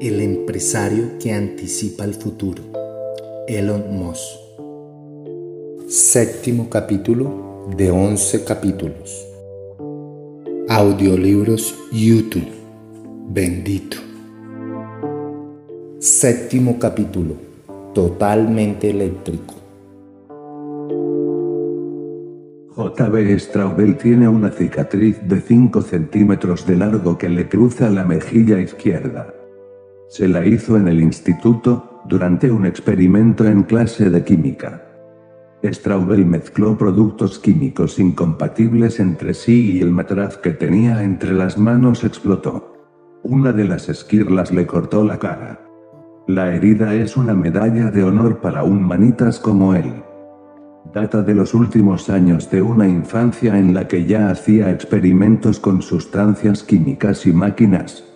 El empresario que anticipa el futuro. Elon Musk. Séptimo capítulo de 11 capítulos. Audiolibros YouTube. Bendito. Séptimo capítulo. Totalmente eléctrico. JB Straubel tiene una cicatriz de 5 centímetros de largo que le cruza la mejilla izquierda. Se la hizo en el instituto, durante un experimento en clase de química. Straubel mezcló productos químicos incompatibles entre sí y el matraz que tenía entre las manos explotó. Una de las esquirlas le cortó la cara. La herida es una medalla de honor para un manitas como él. Data de los últimos años de una infancia en la que ya hacía experimentos con sustancias químicas y máquinas.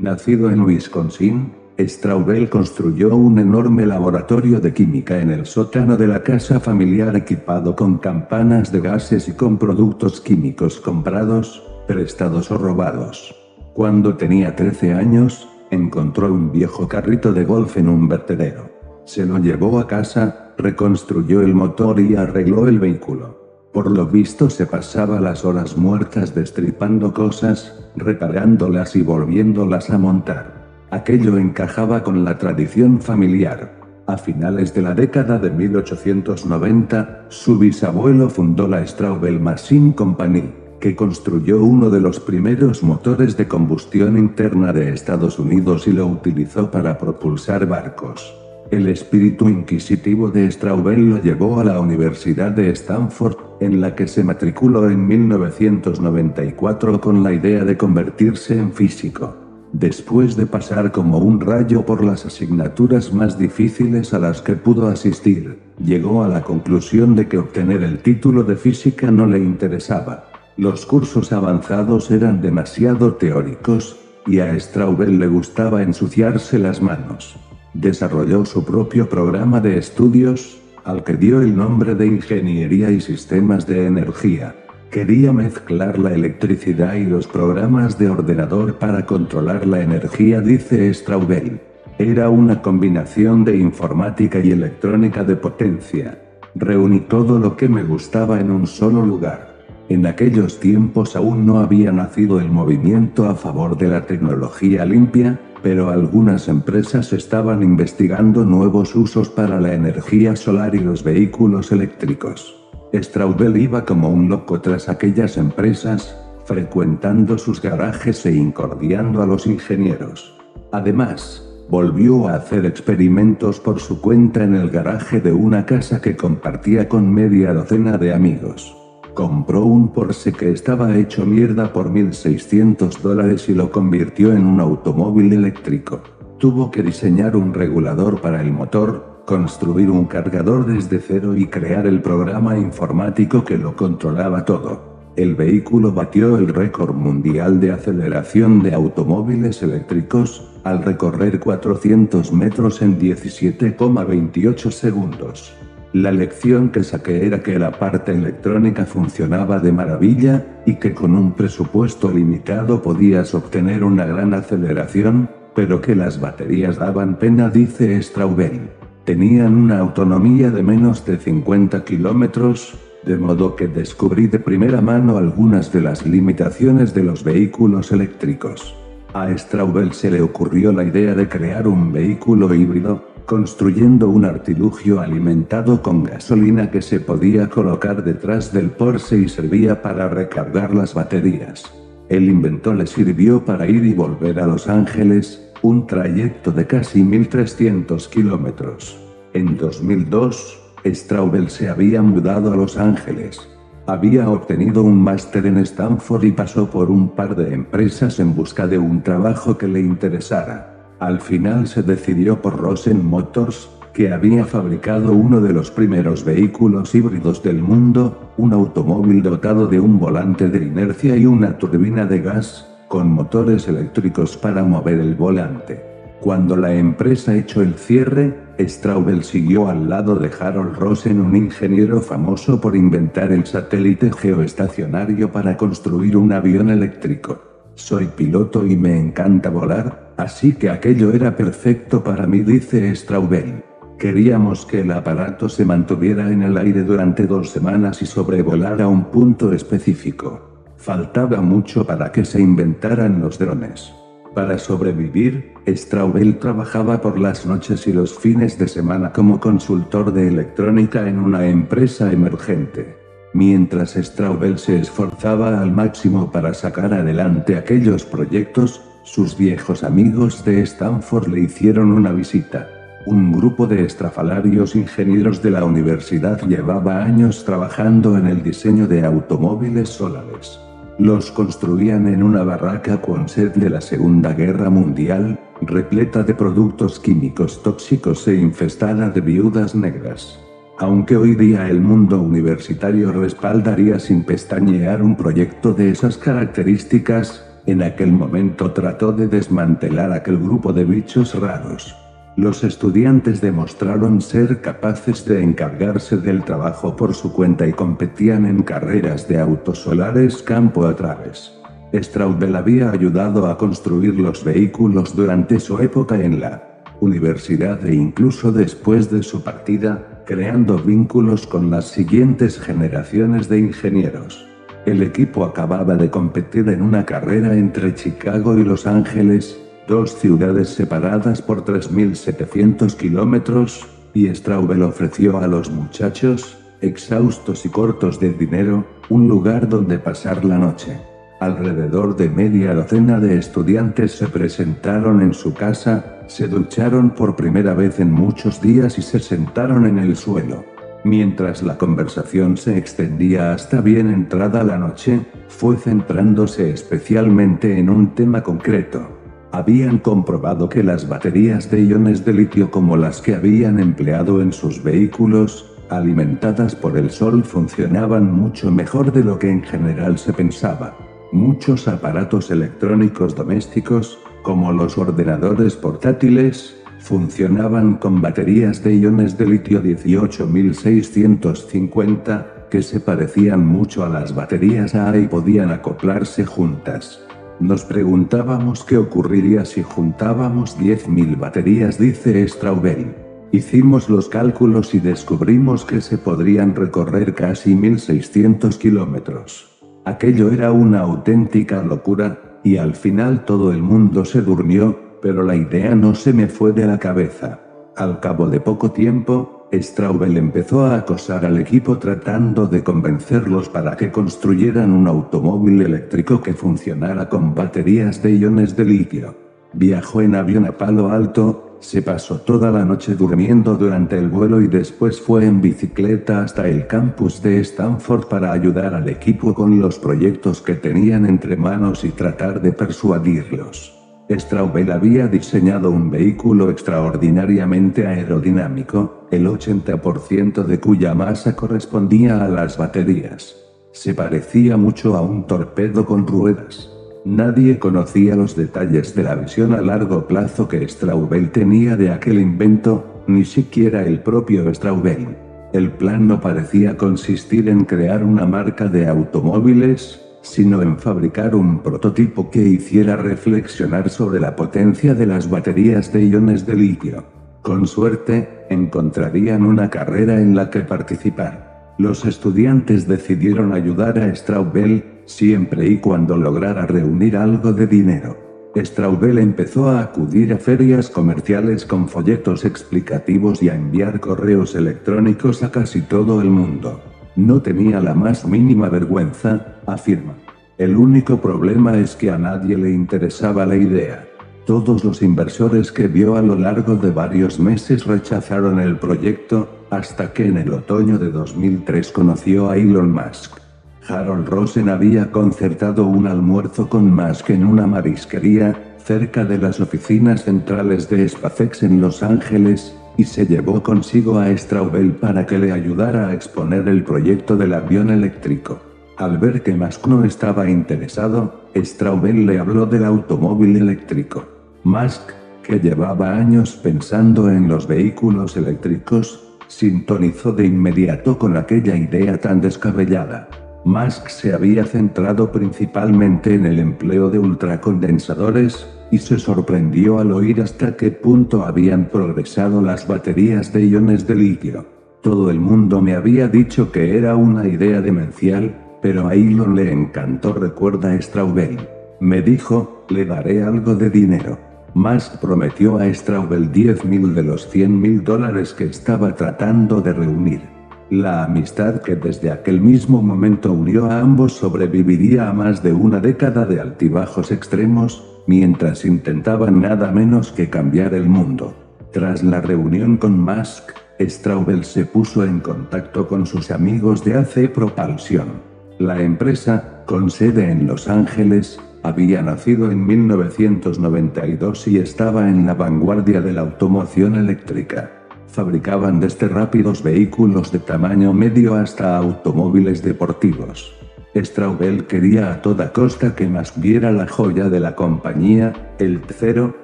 Nacido en Wisconsin, Straubel construyó un enorme laboratorio de química en el sótano de la casa familiar equipado con campanas de gases y con productos químicos comprados, prestados o robados. Cuando tenía 13 años, encontró un viejo carrito de golf en un vertedero. Se lo llevó a casa, reconstruyó el motor y arregló el vehículo. Por lo visto se pasaba las horas muertas destripando cosas, reparándolas y volviéndolas a montar. Aquello encajaba con la tradición familiar. A finales de la década de 1890, su bisabuelo fundó la Straubel Machine Company, que construyó uno de los primeros motores de combustión interna de Estados Unidos y lo utilizó para propulsar barcos. El espíritu inquisitivo de Straubel lo llevó a la Universidad de Stanford, en la que se matriculó en 1994 con la idea de convertirse en físico. Después de pasar como un rayo por las asignaturas más difíciles a las que pudo asistir, llegó a la conclusión de que obtener el título de física no le interesaba. Los cursos avanzados eran demasiado teóricos, y a Straubel le gustaba ensuciarse las manos. Desarrolló su propio programa de estudios, al que dio el nombre de Ingeniería y Sistemas de Energía. Quería mezclar la electricidad y los programas de ordenador para controlar la energía, dice Straubel. Era una combinación de informática y electrónica de potencia. Reuní todo lo que me gustaba en un solo lugar. En aquellos tiempos aún no había nacido el movimiento a favor de la tecnología limpia, pero algunas empresas estaban investigando nuevos usos para la energía solar y los vehículos eléctricos. Straubel iba como un loco tras aquellas empresas, frecuentando sus garajes e incordiando a los ingenieros. Además, volvió a hacer experimentos por su cuenta en el garaje de una casa que compartía con media docena de amigos. Compró un Porsche que estaba hecho mierda por 1.600 dólares y lo convirtió en un automóvil eléctrico. Tuvo que diseñar un regulador para el motor, construir un cargador desde cero y crear el programa informático que lo controlaba todo. El vehículo batió el récord mundial de aceleración de automóviles eléctricos, al recorrer 400 metros en 17,28 segundos. La lección que saqué era que la parte electrónica funcionaba de maravilla, y que con un presupuesto limitado podías obtener una gran aceleración, pero que las baterías daban pena, dice Straubel. Tenían una autonomía de menos de 50 kilómetros, de modo que descubrí de primera mano algunas de las limitaciones de los vehículos eléctricos. A Straubel se le ocurrió la idea de crear un vehículo híbrido, construyendo un artilugio alimentado con gasolina que se podía colocar detrás del Porsche y servía para recargar las baterías. El invento le sirvió para ir y volver a Los Ángeles, un trayecto de casi 1.300 kilómetros. En 2002, Straubel se había mudado a Los Ángeles. Había obtenido un máster en Stanford y pasó por un par de empresas en busca de un trabajo que le interesara. Al final se decidió por Rosen Motors, que había fabricado uno de los primeros vehículos híbridos del mundo, un automóvil dotado de un volante de inercia y una turbina de gas, con motores eléctricos para mover el volante. Cuando la empresa echó el cierre, Straubel siguió al lado de Harold Rosen, un ingeniero famoso por inventar el satélite geoestacionario para construir un avión eléctrico. Soy piloto y me encanta volar, Así que aquello era perfecto para mí, dice Straubel. Queríamos que el aparato se mantuviera en el aire durante dos semanas y sobrevolara un punto específico. Faltaba mucho para que se inventaran los drones. Para sobrevivir, Straubel trabajaba por las noches y los fines de semana como consultor de electrónica en una empresa emergente. Mientras Straubel se esforzaba al máximo para sacar adelante aquellos proyectos, sus viejos amigos de Stanford le hicieron una visita. Un grupo de estrafalarios ingenieros de la universidad llevaba años trabajando en el diseño de automóviles solares. Los construían en una barraca con sed de la Segunda Guerra Mundial, repleta de productos químicos tóxicos e infestada de viudas negras. Aunque hoy día el mundo universitario respaldaría sin pestañear un proyecto de esas características, en aquel momento trató de desmantelar aquel grupo de bichos raros. Los estudiantes demostraron ser capaces de encargarse del trabajo por su cuenta y competían en carreras de autos solares campo a través. Straubel había ayudado a construir los vehículos durante su época en la universidad e incluso después de su partida, creando vínculos con las siguientes generaciones de ingenieros. El equipo acababa de competir en una carrera entre Chicago y Los Ángeles, dos ciudades separadas por 3.700 kilómetros, y Straubel ofreció a los muchachos, exhaustos y cortos de dinero, un lugar donde pasar la noche. Alrededor de media docena de estudiantes se presentaron en su casa, se ducharon por primera vez en muchos días y se sentaron en el suelo. Mientras la conversación se extendía hasta bien entrada la noche, fue centrándose especialmente en un tema concreto habían comprobado que las baterías de iones de litio como las que habían empleado en sus vehículos, alimentadas por el sol funcionaban mucho mejor de lo que en general se pensaba. Muchos aparatos electrónicos domésticos, como los ordenadores portátiles, funcionaban con baterías de iones de litio 18650, que se parecían mucho a las baterías A y podían acoplarse juntas. Nos preguntábamos qué ocurriría si juntábamos 10.000 baterías, dice Straubel. Hicimos los cálculos y descubrimos que se podrían recorrer casi 1.600 kilómetros. Aquello era una auténtica locura, y al final todo el mundo se durmió, pero la idea no se me fue de la cabeza. Al cabo de poco tiempo, Straubel empezó a acosar al equipo tratando de convencerlos para que construyeran un automóvil eléctrico que funcionara con baterías de iones de litio. Viajó en avión a Palo Alto, se pasó toda la noche durmiendo durante el vuelo y después fue en bicicleta hasta el campus de Stanford para ayudar al equipo con los proyectos que tenían entre manos y tratar de persuadirlos. Straubel había diseñado un vehículo extraordinariamente aerodinámico, el 80% de cuya masa correspondía a las baterías. Se parecía mucho a un torpedo con ruedas. Nadie conocía los detalles de la visión a largo plazo que Straubel tenía de aquel invento, ni siquiera el propio Straubel. El plan no parecía consistir en crear una marca de automóviles, sino en fabricar un prototipo que hiciera reflexionar sobre la potencia de las baterías de iones de litio. Con suerte, encontrarían una carrera en la que participar. Los estudiantes decidieron ayudar a Straubel, siempre y cuando lograra reunir algo de dinero. Straubel empezó a acudir a ferias comerciales con folletos explicativos y a enviar correos electrónicos a casi todo el mundo. No tenía la más mínima vergüenza, afirma. El único problema es que a nadie le interesaba la idea. Todos los inversores que vio a lo largo de varios meses rechazaron el proyecto, hasta que en el otoño de 2003 conoció a Elon Musk. Harold Rosen había concertado un almuerzo con Musk en una marisquería, cerca de las oficinas centrales de SpaceX en Los Ángeles, y se llevó consigo a Straubel para que le ayudara a exponer el proyecto del avión eléctrico. Al ver que Musk no estaba interesado, Straubel le habló del automóvil eléctrico. Musk, que llevaba años pensando en los vehículos eléctricos, sintonizó de inmediato con aquella idea tan descabellada. Musk se había centrado principalmente en el empleo de ultracondensadores, y se sorprendió al oír hasta qué punto habían progresado las baterías de iones de litio. Todo el mundo me había dicho que era una idea demencial, pero a Elon le encantó, recuerda Straubel. Me dijo, le daré algo de dinero. Musk prometió a Straubel 10 mil de los 100 mil dólares que estaba tratando de reunir. La amistad que desde aquel mismo momento unió a ambos sobreviviría a más de una década de altibajos extremos, mientras intentaban nada menos que cambiar el mundo. Tras la reunión con Musk, Straubel se puso en contacto con sus amigos de AC Propulsion. La empresa, con sede en Los Ángeles, había nacido en 1992 y estaba en la vanguardia de la automoción eléctrica. Fabricaban desde rápidos vehículos de tamaño medio hasta automóviles deportivos. Straubel quería a toda costa que más viera la joya de la compañía, el T0,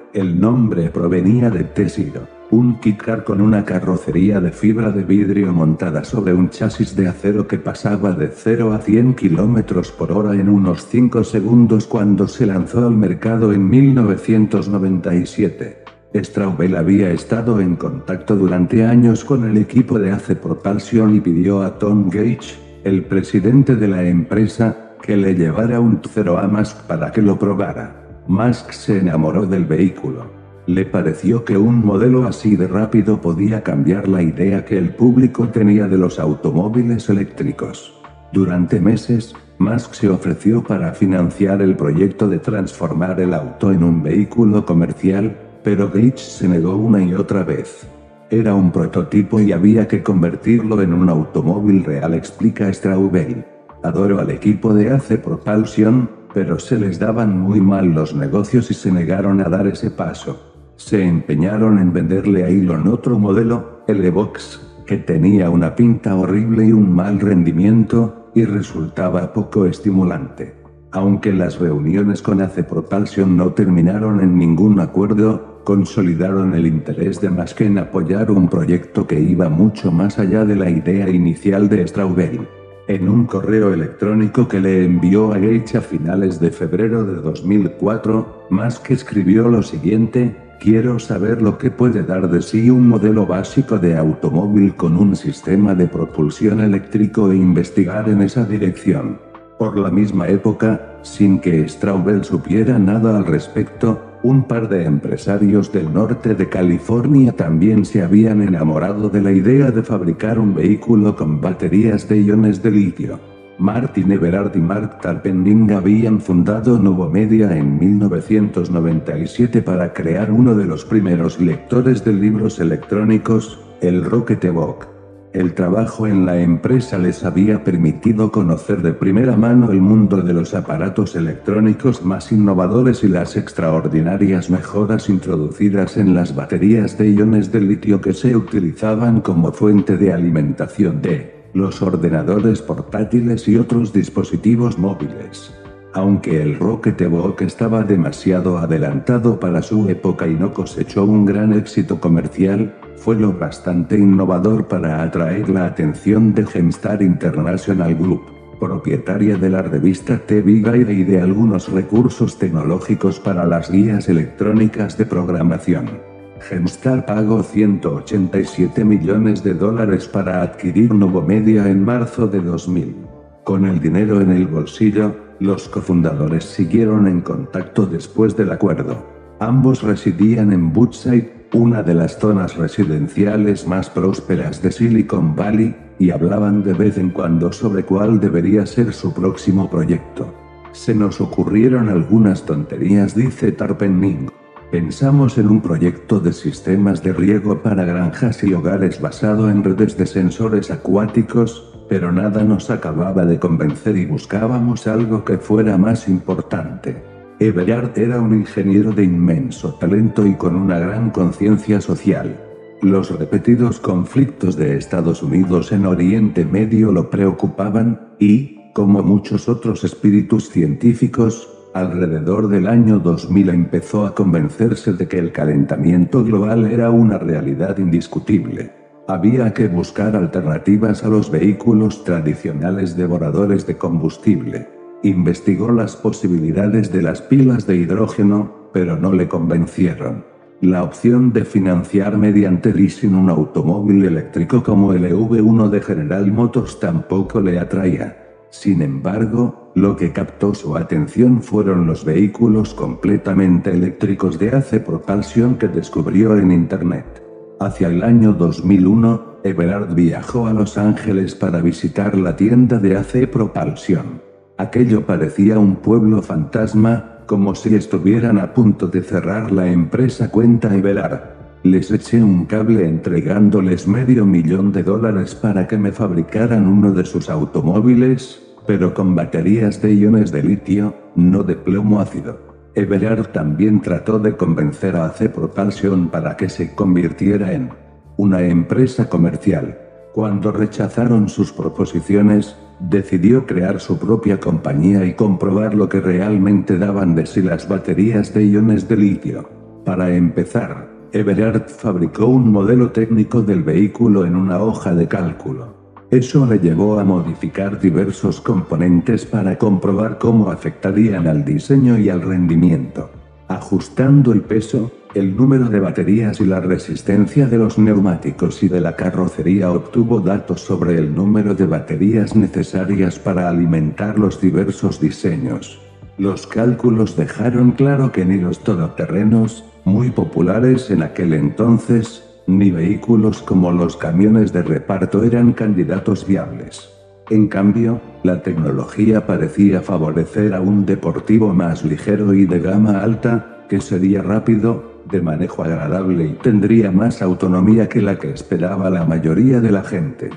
el nombre provenía de Tesiro, un Kit con una carrocería de fibra de vidrio montada sobre un chasis de acero que pasaba de 0 a 100 km por hora en unos 5 segundos cuando se lanzó al mercado en 1997. Straubel había estado en contacto durante años con el equipo de Ace Propulsion y pidió a Tom Gage, el presidente de la empresa, que le llevara un T0 a Musk para que lo probara. Musk se enamoró del vehículo. Le pareció que un modelo así de rápido podía cambiar la idea que el público tenía de los automóviles eléctricos. Durante meses, Musk se ofreció para financiar el proyecto de transformar el auto en un vehículo comercial, pero Gage se negó una y otra vez. Era un prototipo y había que convertirlo en un automóvil real, explica Straubel. Adoro al equipo de Ace Propulsion, pero se les daban muy mal los negocios y se negaron a dar ese paso. Se empeñaron en venderle a Elon otro modelo, el Evox, que tenía una pinta horrible y un mal rendimiento, y resultaba poco estimulante. Aunque las reuniones con Ace Propulsion no terminaron en ningún acuerdo, consolidaron el interés de Musk en apoyar un proyecto que iba mucho más allá de la idea inicial de Straubel. En un correo electrónico que le envió a Gage a finales de febrero de 2004, Musk escribió lo siguiente, Quiero saber lo que puede dar de sí un modelo básico de automóvil con un sistema de propulsión eléctrico e investigar en esa dirección. Por la misma época, sin que Straubel supiera nada al respecto, un par de empresarios del norte de California también se habían enamorado de la idea de fabricar un vehículo con baterías de iones de litio. Martin Everard y Mark Tarpenning habían fundado Novomedia en 1997 para crear uno de los primeros lectores de libros electrónicos, el Rocketbook. El trabajo en la empresa les había permitido conocer de primera mano el mundo de los aparatos electrónicos más innovadores y las extraordinarias mejoras introducidas en las baterías de iones de litio que se utilizaban como fuente de alimentación de los ordenadores portátiles y otros dispositivos móviles. Aunque el Rocketbook estaba demasiado adelantado para su época y no cosechó un gran éxito comercial, fue lo bastante innovador para atraer la atención de Gemstar International Group, propietaria de la revista TV Guide y de algunos recursos tecnológicos para las guías electrónicas de programación. Gemstar pagó 187 millones de dólares para adquirir Novomedia en marzo de 2000. Con el dinero en el bolsillo, los cofundadores siguieron en contacto después del acuerdo. Ambos residían en Woodside, una de las zonas residenciales más prósperas de Silicon Valley, y hablaban de vez en cuando sobre cuál debería ser su próximo proyecto. Se nos ocurrieron algunas tonterías, dice Tarpenning. Pensamos en un proyecto de sistemas de riego para granjas y hogares basado en redes de sensores acuáticos, pero nada nos acababa de convencer y buscábamos algo que fuera más importante. Everard era un ingeniero de inmenso talento y con una gran conciencia social. Los repetidos conflictos de Estados Unidos en Oriente Medio lo preocupaban, y, como muchos otros espíritus científicos, alrededor del año 2000 empezó a convencerse de que el calentamiento global era una realidad indiscutible. Había que buscar alternativas a los vehículos tradicionales devoradores de combustible. Investigó las posibilidades de las pilas de hidrógeno, pero no le convencieron. La opción de financiar mediante leasing un automóvil eléctrico como el EV1 de General Motors tampoco le atraía. Sin embargo, lo que captó su atención fueron los vehículos completamente eléctricos de AC Propulsion que descubrió en Internet. Hacia el año 2001, Everard viajó a Los Ángeles para visitar la tienda de AC Propulsion. Aquello parecía un pueblo fantasma, como si estuvieran a punto de cerrar la empresa cuenta Everard. Les eché un cable entregándoles medio millón de dólares para que me fabricaran uno de sus automóviles, pero con baterías de iones de litio, no de plomo ácido. Everard también trató de convencer a AC Propulsion para que se convirtiera en una empresa comercial. Cuando rechazaron sus proposiciones, decidió crear su propia compañía y comprobar lo que realmente daban de sí las baterías de iones de litio. Para empezar, Everard fabricó un modelo técnico del vehículo en una hoja de cálculo. Eso le llevó a modificar diversos componentes para comprobar cómo afectarían al diseño y al rendimiento. Ajustando el peso, el número de baterías y la resistencia de los neumáticos y de la carrocería obtuvo datos sobre el número de baterías necesarias para alimentar los diversos diseños. Los cálculos dejaron claro que ni los todoterrenos, muy populares en aquel entonces, ni vehículos como los camiones de reparto eran candidatos viables. En cambio, la tecnología parecía favorecer a un deportivo más ligero y de gama alta, que sería rápido, de manejo agradable y tendría más autonomía que la que esperaba la mayoría de la gente.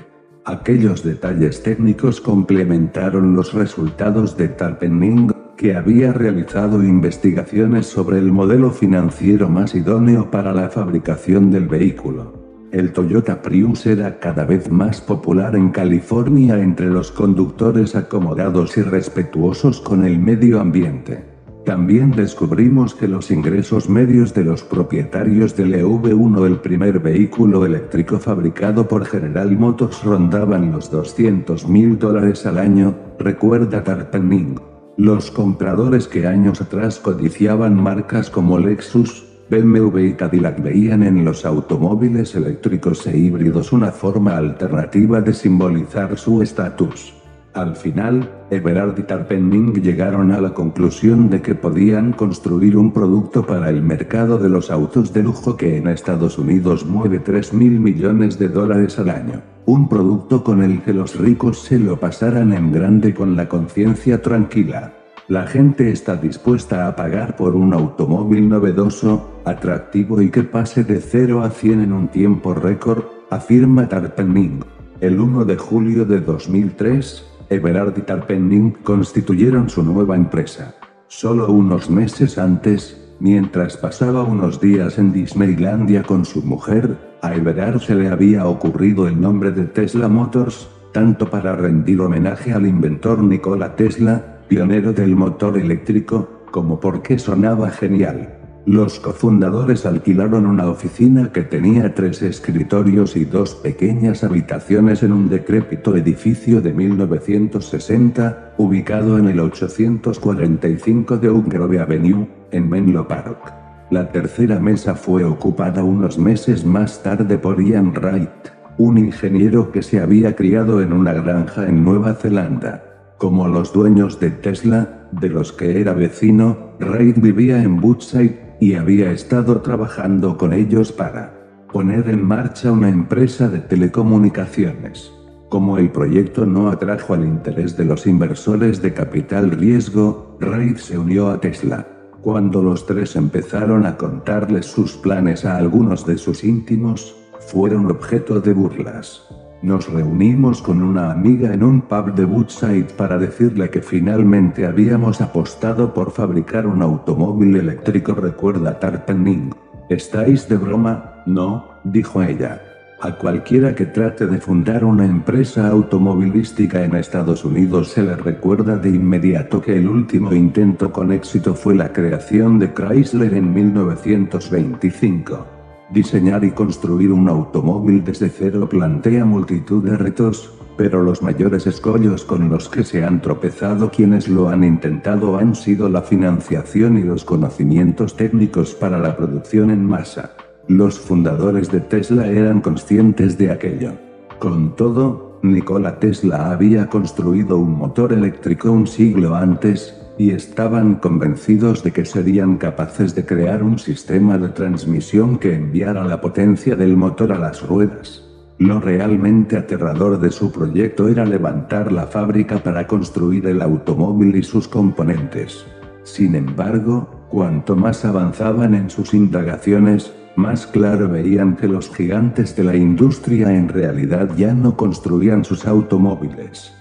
Aquellos detalles técnicos complementaron los resultados de Tarpenning, que había realizado investigaciones sobre el modelo financiero más idóneo para la fabricación del vehículo. El Toyota Prius era cada vez más popular en California entre los conductores acomodados y respetuosos con el medio ambiente. También descubrimos que los ingresos medios de los propietarios del EV1, el primer vehículo eléctrico fabricado por General Motors, rondaban los 200 mil dólares al año, recuerda Tarpenning. Los compradores que años atrás codiciaban marcas como Lexus, BMW y Cadillac veían en los automóviles eléctricos e híbridos una forma alternativa de simbolizar su estatus. Al final, Everard y Tarpenning llegaron a la conclusión de que podían construir un producto para el mercado de los autos de lujo que en Estados Unidos mueve 3 mil millones de dólares al año. Un producto con el que los ricos se lo pasaran en grande con la conciencia tranquila. La gente está dispuesta a pagar por un automóvil novedoso, atractivo y que pase de 0 a 100 en un tiempo récord, afirma Tarpenning. El 1 de julio de 2003, Everard y Tarpenning constituyeron su nueva empresa. Solo unos meses antes, mientras pasaba unos días en Disneylandia con su mujer, a Everard se le había ocurrido el nombre de Tesla Motors, tanto para rendir homenaje al inventor Nikola Tesla, pionero del motor eléctrico, como porque sonaba genial. Los cofundadores alquilaron una oficina que tenía tres escritorios y dos pequeñas habitaciones en un decrépito edificio de 1960, ubicado en el 845 de Ungrove Avenue, en Menlo Park. La tercera mesa fue ocupada unos meses más tarde por Ian Wright, un ingeniero que se había criado en una granja en Nueva Zelanda. Como los dueños de Tesla, de los que era vecino, Wright vivía en Woodside, y había estado trabajando con ellos para poner en marcha una empresa de telecomunicaciones. Como el proyecto no atrajo al interés de los inversores de capital riesgo, Reid se unió a Tesla. Cuando los tres empezaron a contarles sus planes a algunos de sus íntimos, fueron objeto de burlas. Nos reunimos con una amiga en un pub de Woodside para decirle que finalmente habíamos apostado por fabricar un automóvil eléctrico, recuerda Tarpenning. ¿Estáis de broma? No, dijo ella. A cualquiera que trate de fundar una empresa automovilística en Estados Unidos se le recuerda de inmediato que el último intento con éxito fue la creación de Chrysler en 1925. Diseñar y construir un automóvil desde cero plantea multitud de retos, pero los mayores escollos con los que se han tropezado quienes lo han intentado han sido la financiación y los conocimientos técnicos para la producción en masa. Los fundadores de Tesla eran conscientes de aquello. Con todo, Nikola Tesla había construido un motor eléctrico un siglo antes, y estaban convencidos de que serían capaces de crear un sistema de transmisión que enviara la potencia del motor a las ruedas. Lo realmente aterrador de su proyecto era levantar la fábrica para construir el automóvil y sus componentes. Sin embargo, cuanto más avanzaban en sus indagaciones, más claro veían que los gigantes de la industria en realidad ya no construían sus automóviles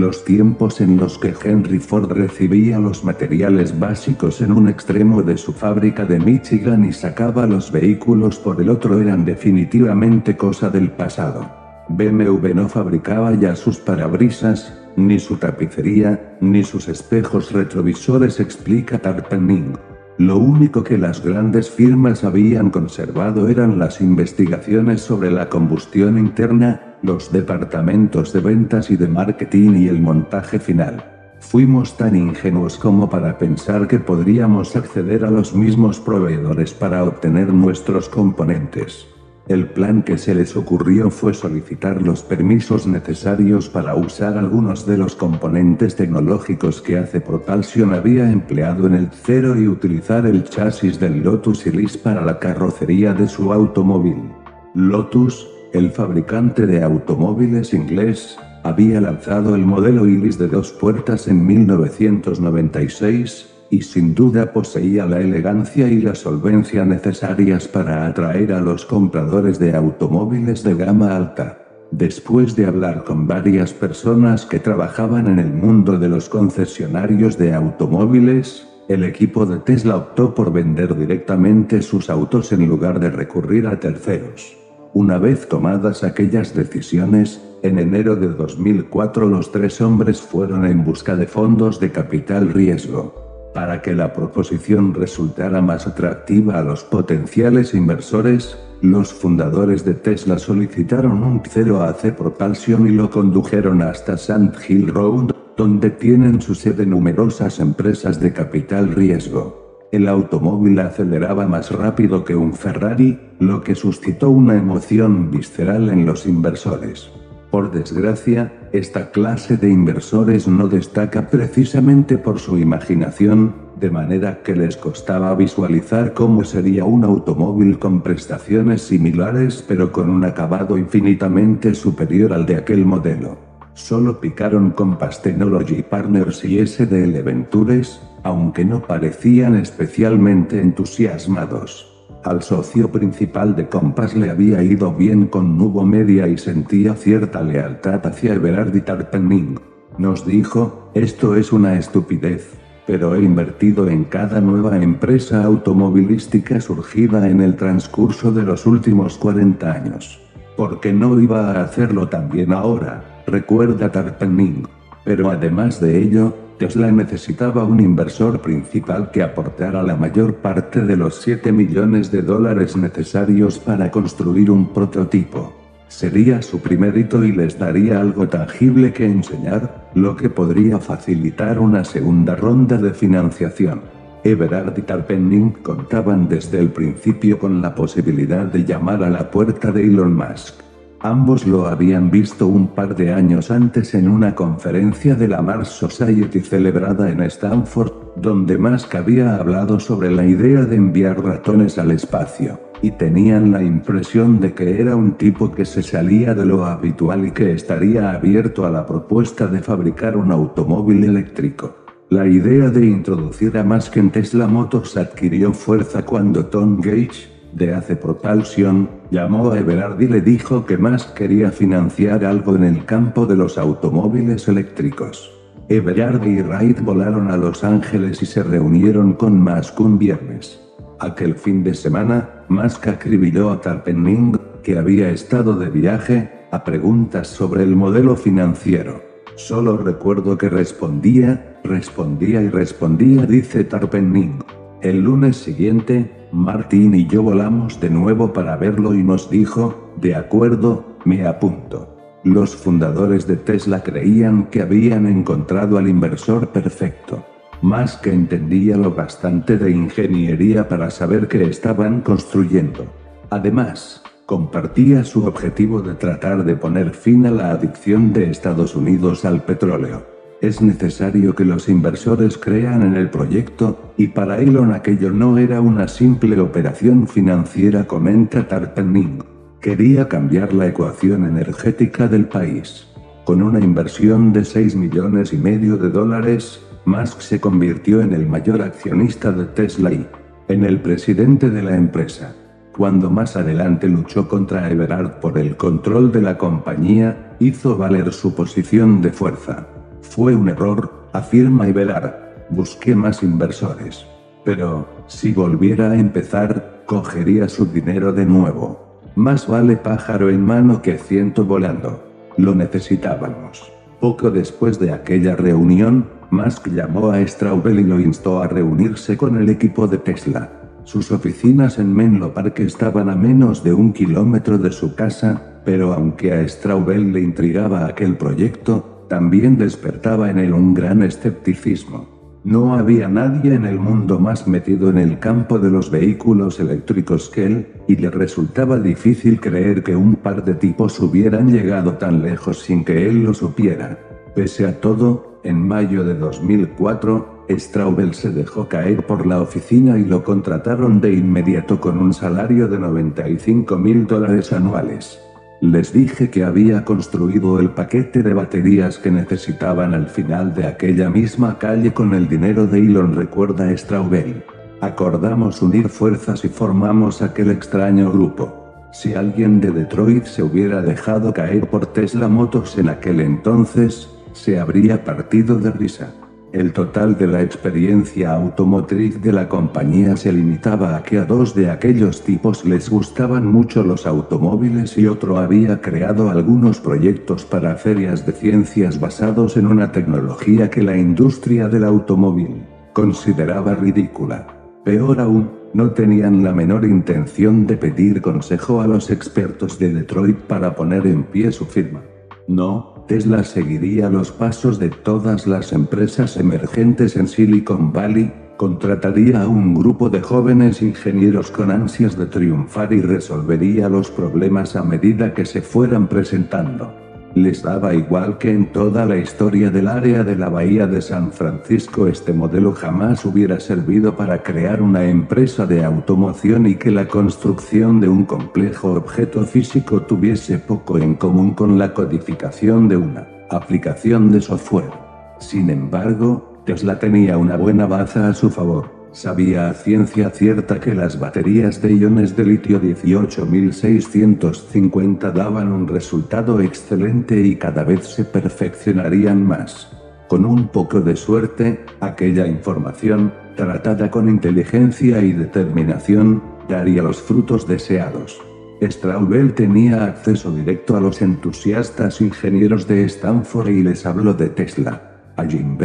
los tiempos en los que Henry Ford recibía los materiales básicos en un extremo de su fábrica de Michigan y sacaba los vehículos por el otro eran definitivamente cosa del pasado. BMW no fabricaba ya sus parabrisas, ni su tapicería, ni sus espejos retrovisores explica Tarpenning. Lo único que las grandes firmas habían conservado eran las investigaciones sobre la combustión interna, los departamentos de ventas y de marketing y el montaje final. Fuimos tan ingenuos como para pensar que podríamos acceder a los mismos proveedores para obtener nuestros componentes. El plan que se les ocurrió fue solicitar los permisos necesarios para usar algunos de los componentes tecnológicos que hace Propulsion había empleado en el cero y utilizar el chasis del Lotus Elise para la carrocería de su automóvil. Lotus, el fabricante de automóviles inglés, había lanzado el modelo Iris de dos puertas en 1996, y sin duda poseía la elegancia y la solvencia necesarias para atraer a los compradores de automóviles de gama alta. Después de hablar con varias personas que trabajaban en el mundo de los concesionarios de automóviles, el equipo de Tesla optó por vender directamente sus autos en lugar de recurrir a terceros. Una vez tomadas aquellas decisiones, en enero de 2004 los tres hombres fueron en busca de fondos de capital riesgo. Para que la proposición resultara más atractiva a los potenciales inversores, los fundadores de Tesla solicitaron un cero a C Propulsion y lo condujeron hasta Sand Hill Road, donde tienen su sede numerosas empresas de capital riesgo. El automóvil aceleraba más rápido que un Ferrari, lo que suscitó una emoción visceral en los inversores. Por desgracia, esta clase de inversores no destaca precisamente por su imaginación, de manera que les costaba visualizar cómo sería un automóvil con prestaciones similares pero con un acabado infinitamente superior al de aquel modelo. Solo picaron con Technology Partners y SDL Ventures, aunque no parecían especialmente entusiasmados. Al socio principal de Compass le había ido bien con Nubo Media y sentía cierta lealtad hacia Everard y Tarpenning. Nos dijo, esto es una estupidez, pero he invertido en cada nueva empresa automovilística surgida en el transcurso de los últimos 40 años. ¿Por qué no iba a hacerlo también ahora? Recuerda Tarpenning. Pero además de ello, Tesla necesitaba un inversor principal que aportara la mayor parte de los 7 millones de dólares necesarios para construir un prototipo. Sería su primer hito y les daría algo tangible que enseñar, lo que podría facilitar una segunda ronda de financiación. Everard y Tarpenning contaban desde el principio con la posibilidad de llamar a la puerta de Elon Musk. Ambos lo habían visto un par de años antes en una conferencia de la Mars Society celebrada en Stanford, donde Musk había hablado sobre la idea de enviar ratones al espacio, y tenían la impresión de que era un tipo que se salía de lo habitual y que estaría abierto a la propuesta de fabricar un automóvil eléctrico. La idea de introducir a Musk en Tesla Motors adquirió fuerza cuando Tom Gage, de Ace Propulsion, llamó a Everard y le dijo que más quería financiar algo en el campo de los automóviles eléctricos. Everard y Wright volaron a Los Ángeles y se reunieron con Musk un viernes. Aquel fin de semana, Musk acribilló a Tarpenning, que había estado de viaje, a preguntas sobre el modelo financiero. Solo recuerdo que respondía, respondía y respondía, dice Tarpenning. El lunes siguiente, Martín y yo volamos de nuevo para verlo y nos dijo, de acuerdo, me apunto. Los fundadores de Tesla creían que habían encontrado al inversor perfecto. Más que entendía lo bastante de ingeniería para saber que estaban construyendo. Además, compartía su objetivo de tratar de poner fin a la adicción de Estados Unidos al petróleo. Es necesario que los inversores crean en el proyecto, y para Elon aquello no era una simple operación financiera, comenta Tarpenning. Quería cambiar la ecuación energética del país. Con una inversión de 6 millones y medio de dólares, Musk se convirtió en el mayor accionista de Tesla y en el presidente de la empresa. Cuando más adelante luchó contra Everard por el control de la compañía, hizo valer su posición de fuerza. Fue un error, afirma Ibelar. Busqué más inversores. Pero, si volviera a empezar, cogería su dinero de nuevo. Más vale pájaro en mano que ciento volando. Lo necesitábamos. Poco después de aquella reunión, Musk llamó a Straubel y lo instó a reunirse con el equipo de Tesla. Sus oficinas en Menlo Park estaban a menos de un kilómetro de su casa, pero aunque a Straubel le intrigaba aquel proyecto, también despertaba en él un gran escepticismo. No había nadie en el mundo más metido en el campo de los vehículos eléctricos que él, y le resultaba difícil creer que un par de tipos hubieran llegado tan lejos sin que él lo supiera. Pese a todo, en mayo de 2004, Straubel se dejó caer por la oficina y lo contrataron de inmediato con un salario de 95 mil dólares anuales. Les dije que había construido el paquete de baterías que necesitaban al final de aquella misma calle con el dinero de Elon, recuerda Straubel. Acordamos unir fuerzas y formamos aquel extraño grupo. Si alguien de Detroit se hubiera dejado caer por Tesla Motors en aquel entonces, se habría partido de risa. El total de la experiencia automotriz de la compañía se limitaba a que a dos de aquellos tipos les gustaban mucho los automóviles y otro había creado algunos proyectos para ferias de ciencias basados en una tecnología que la industria del automóvil consideraba ridícula. Peor aún, no tenían la menor intención de pedir consejo a los expertos de Detroit para poner en pie su firma. No, Tesla seguiría los pasos de todas las empresas emergentes en Silicon Valley, contrataría a un grupo de jóvenes ingenieros con ansias de triunfar y resolvería los problemas a medida que se fueran presentando. Les daba igual que en toda la historia del área de la bahía de San Francisco este modelo jamás hubiera servido para crear una empresa de automoción y que la construcción de un complejo objeto físico tuviese poco en común con la codificación de una aplicación de software. Sin embargo, Tesla tenía una buena baza a su favor. Sabía a ciencia cierta que las baterías de iones de litio 18650 daban un resultado excelente y cada vez se perfeccionarían más. Con un poco de suerte, aquella información, tratada con inteligencia y determinación, daría los frutos deseados. Straubel tenía acceso directo a los entusiastas ingenieros de Stanford y les habló de Tesla. A Jim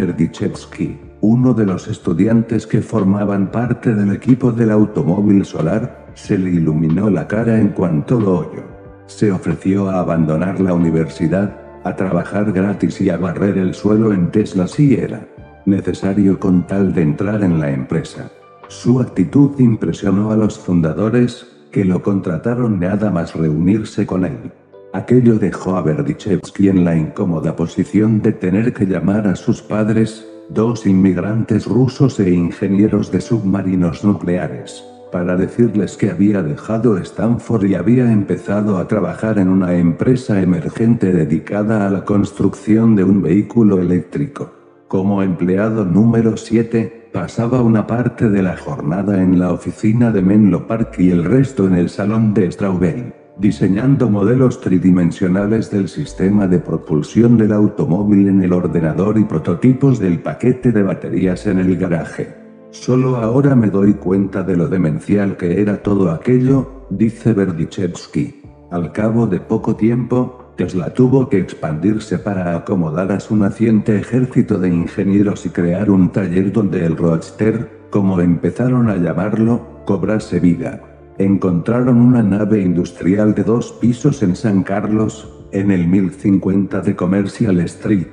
uno de los estudiantes que formaban parte del equipo del automóvil solar, se le iluminó la cara en cuanto lo oyó. Se ofreció a abandonar la universidad, a trabajar gratis y a barrer el suelo en Tesla si era necesario con tal de entrar en la empresa. Su actitud impresionó a los fundadores, que lo contrataron nada más reunirse con él. Aquello dejó a Berdichevsky en la incómoda posición de tener que llamar a sus padres, dos inmigrantes rusos e ingenieros de submarinos nucleares, para decirles que había dejado Stanford y había empezado a trabajar en una empresa emergente dedicada a la construcción de un vehículo eléctrico. Como empleado número 7, pasaba una parte de la jornada en la oficina de Menlo Park y el resto en el salón de Straubel diseñando modelos tridimensionales del sistema de propulsión del automóvil en el ordenador y prototipos del paquete de baterías en el garaje. Solo ahora me doy cuenta de lo demencial que era todo aquello, dice Berdichevsky. Al cabo de poco tiempo, Tesla tuvo que expandirse para acomodar a su naciente ejército de ingenieros y crear un taller donde el Roadster, como empezaron a llamarlo, cobrase vida. Encontraron una nave industrial de dos pisos en San Carlos, en el 1050 de Commercial Street.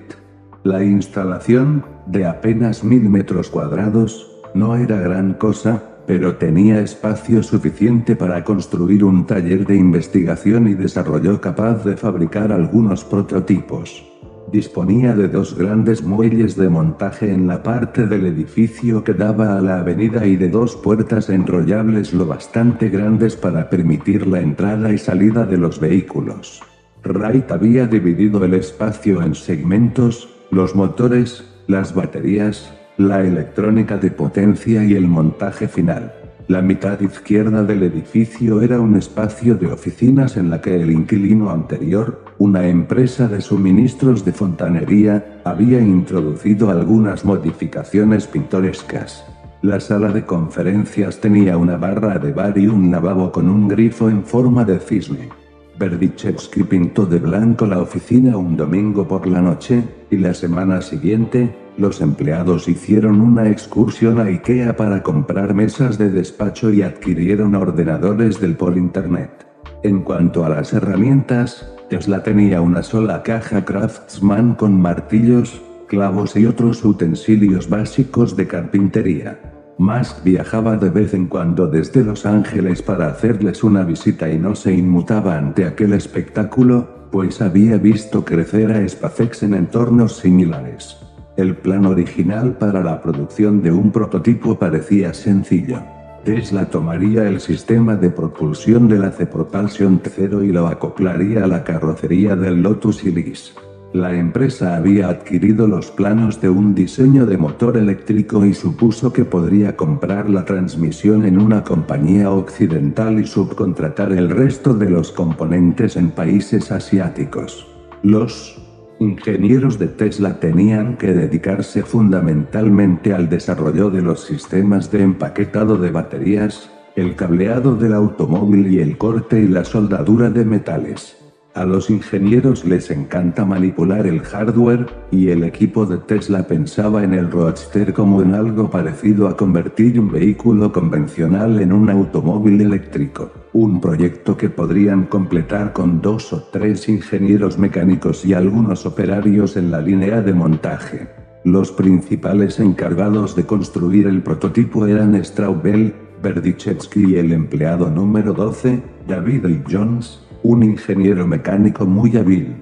La instalación, de apenas mil metros cuadrados, no era gran cosa, pero tenía espacio suficiente para construir un taller de investigación y desarrollo capaz de fabricar algunos prototipos. Disponía de dos grandes muelles de montaje en la parte del edificio que daba a la avenida y de dos puertas enrollables lo bastante grandes para permitir la entrada y salida de los vehículos. Wright había dividido el espacio en segmentos, los motores, las baterías, la electrónica de potencia y el montaje final. La mitad izquierda del edificio era un espacio de oficinas en la que el inquilino anterior, una empresa de suministros de fontanería, había introducido algunas modificaciones pintorescas. La sala de conferencias tenía una barra de bar y un lavabo con un grifo en forma de cisne. Berdichevsky pintó de blanco la oficina un domingo por la noche, y la semana siguiente, los empleados hicieron una excursión a IKEA para comprar mesas de despacho y adquirieron ordenadores del por internet. En cuanto a las herramientas, Tesla tenía una sola caja Craftsman con martillos, clavos y otros utensilios básicos de carpintería. Musk viajaba de vez en cuando desde Los Ángeles para hacerles una visita y no se inmutaba ante aquel espectáculo, pues había visto crecer a SpaceX en entornos similares. El plan original para la producción de un prototipo parecía sencillo. Tesla tomaría el sistema de propulsión del AC Propulsion T0 y lo acoplaría a la carrocería del Lotus Elise. La empresa había adquirido los planos de un diseño de motor eléctrico y supuso que podría comprar la transmisión en una compañía occidental y subcontratar el resto de los componentes en países asiáticos. Los Ingenieros de Tesla tenían que dedicarse fundamentalmente al desarrollo de los sistemas de empaquetado de baterías, el cableado del automóvil y el corte y la soldadura de metales. A los ingenieros les encanta manipular el hardware, y el equipo de Tesla pensaba en el Roadster como en algo parecido a convertir un vehículo convencional en un automóvil eléctrico, un proyecto que podrían completar con dos o tres ingenieros mecánicos y algunos operarios en la línea de montaje. Los principales encargados de construir el prototipo eran Straubel, Berdichevsky y el empleado número 12, David L. Jones, un ingeniero mecánico muy hábil.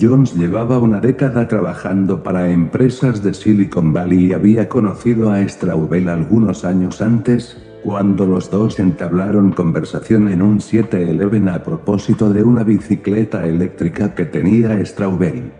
Jones llevaba una década trabajando para empresas de Silicon Valley y había conocido a Straubel algunos años antes, cuando los dos entablaron conversación en un 7-Eleven a propósito de una bicicleta eléctrica que tenía Straubel.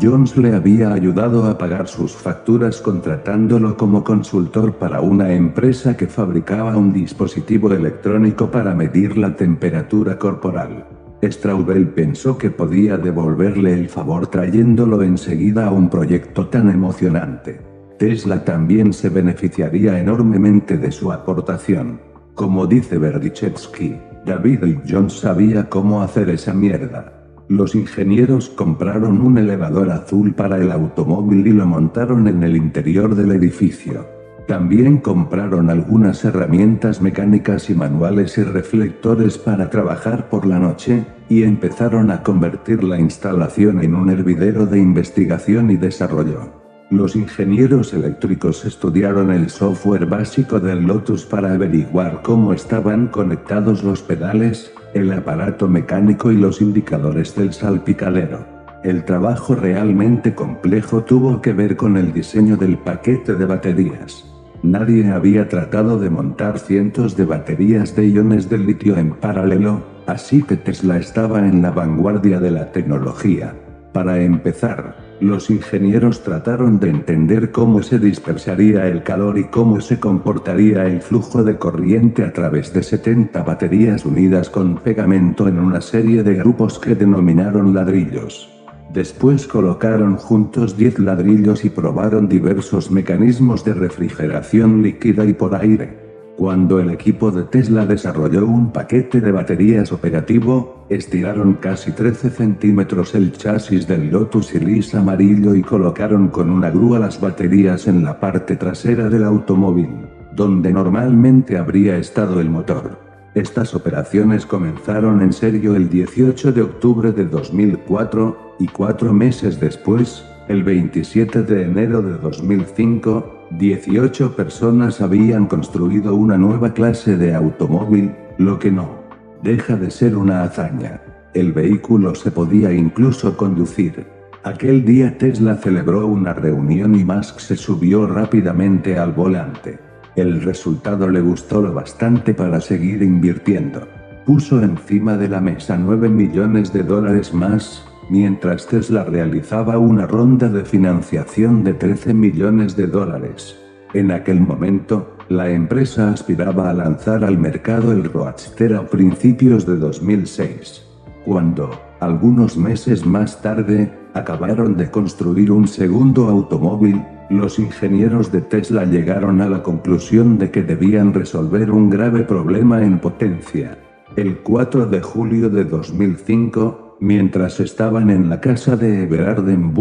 Jones le había ayudado a pagar sus facturas contratándolo como consultor para una empresa que fabricaba un dispositivo electrónico para medir la temperatura corporal. Straubel pensó que podía devolverle el favor trayéndolo enseguida a un proyecto tan emocionante. Tesla también se beneficiaría enormemente de su aportación. Como dice Berdichevsky, David y John sabía cómo hacer esa mierda. Los ingenieros compraron un elevador azul para el automóvil y lo montaron en el interior del edificio. También compraron algunas herramientas mecánicas y manuales y reflectores para trabajar por la noche, y empezaron a convertir la instalación en un hervidero de investigación y desarrollo. Los ingenieros eléctricos estudiaron el software básico del Lotus para averiguar cómo estaban conectados los pedales, el aparato mecánico y los indicadores del salpicadero. El trabajo realmente complejo tuvo que ver con el diseño del paquete de baterías. Nadie había tratado de montar cientos de baterías de iones de litio en paralelo, así que Tesla estaba en la vanguardia de la tecnología. Para empezar, los ingenieros trataron de entender cómo se dispersaría el calor y cómo se comportaría el flujo de corriente a través de 70 baterías unidas con pegamento en una serie de grupos que denominaron ladrillos. Después colocaron juntos 10 ladrillos y probaron diversos mecanismos de refrigeración líquida y por aire. Cuando el equipo de Tesla desarrolló un paquete de baterías operativo, estiraron casi 13 centímetros el chasis del Lotus Elise amarillo y colocaron con una grúa las baterías en la parte trasera del automóvil. donde normalmente habría estado el motor. Estas operaciones comenzaron en serio el 18 de octubre de 2004, y cuatro meses después, el 27 de enero de 2005, 18 personas habían construido una nueva clase de automóvil, lo que no deja de ser una hazaña. El vehículo se podía incluso conducir. Aquel día Tesla celebró una reunión y Musk se subió rápidamente al volante. El resultado le gustó lo bastante para seguir invirtiendo. Puso encima de la mesa 9 millones de dólares más, mientras Tesla realizaba una ronda de financiación de 13 millones de dólares. En aquel momento, la empresa aspiraba a lanzar al mercado el Roadster a principios de 2006. Cuando, algunos meses más tarde, acabaron de construir un segundo automóvil, los ingenieros de Tesla llegaron a la conclusión de que debían resolver un grave problema en potencia. El 4 de julio de 2005, mientras estaban en la casa de Everard en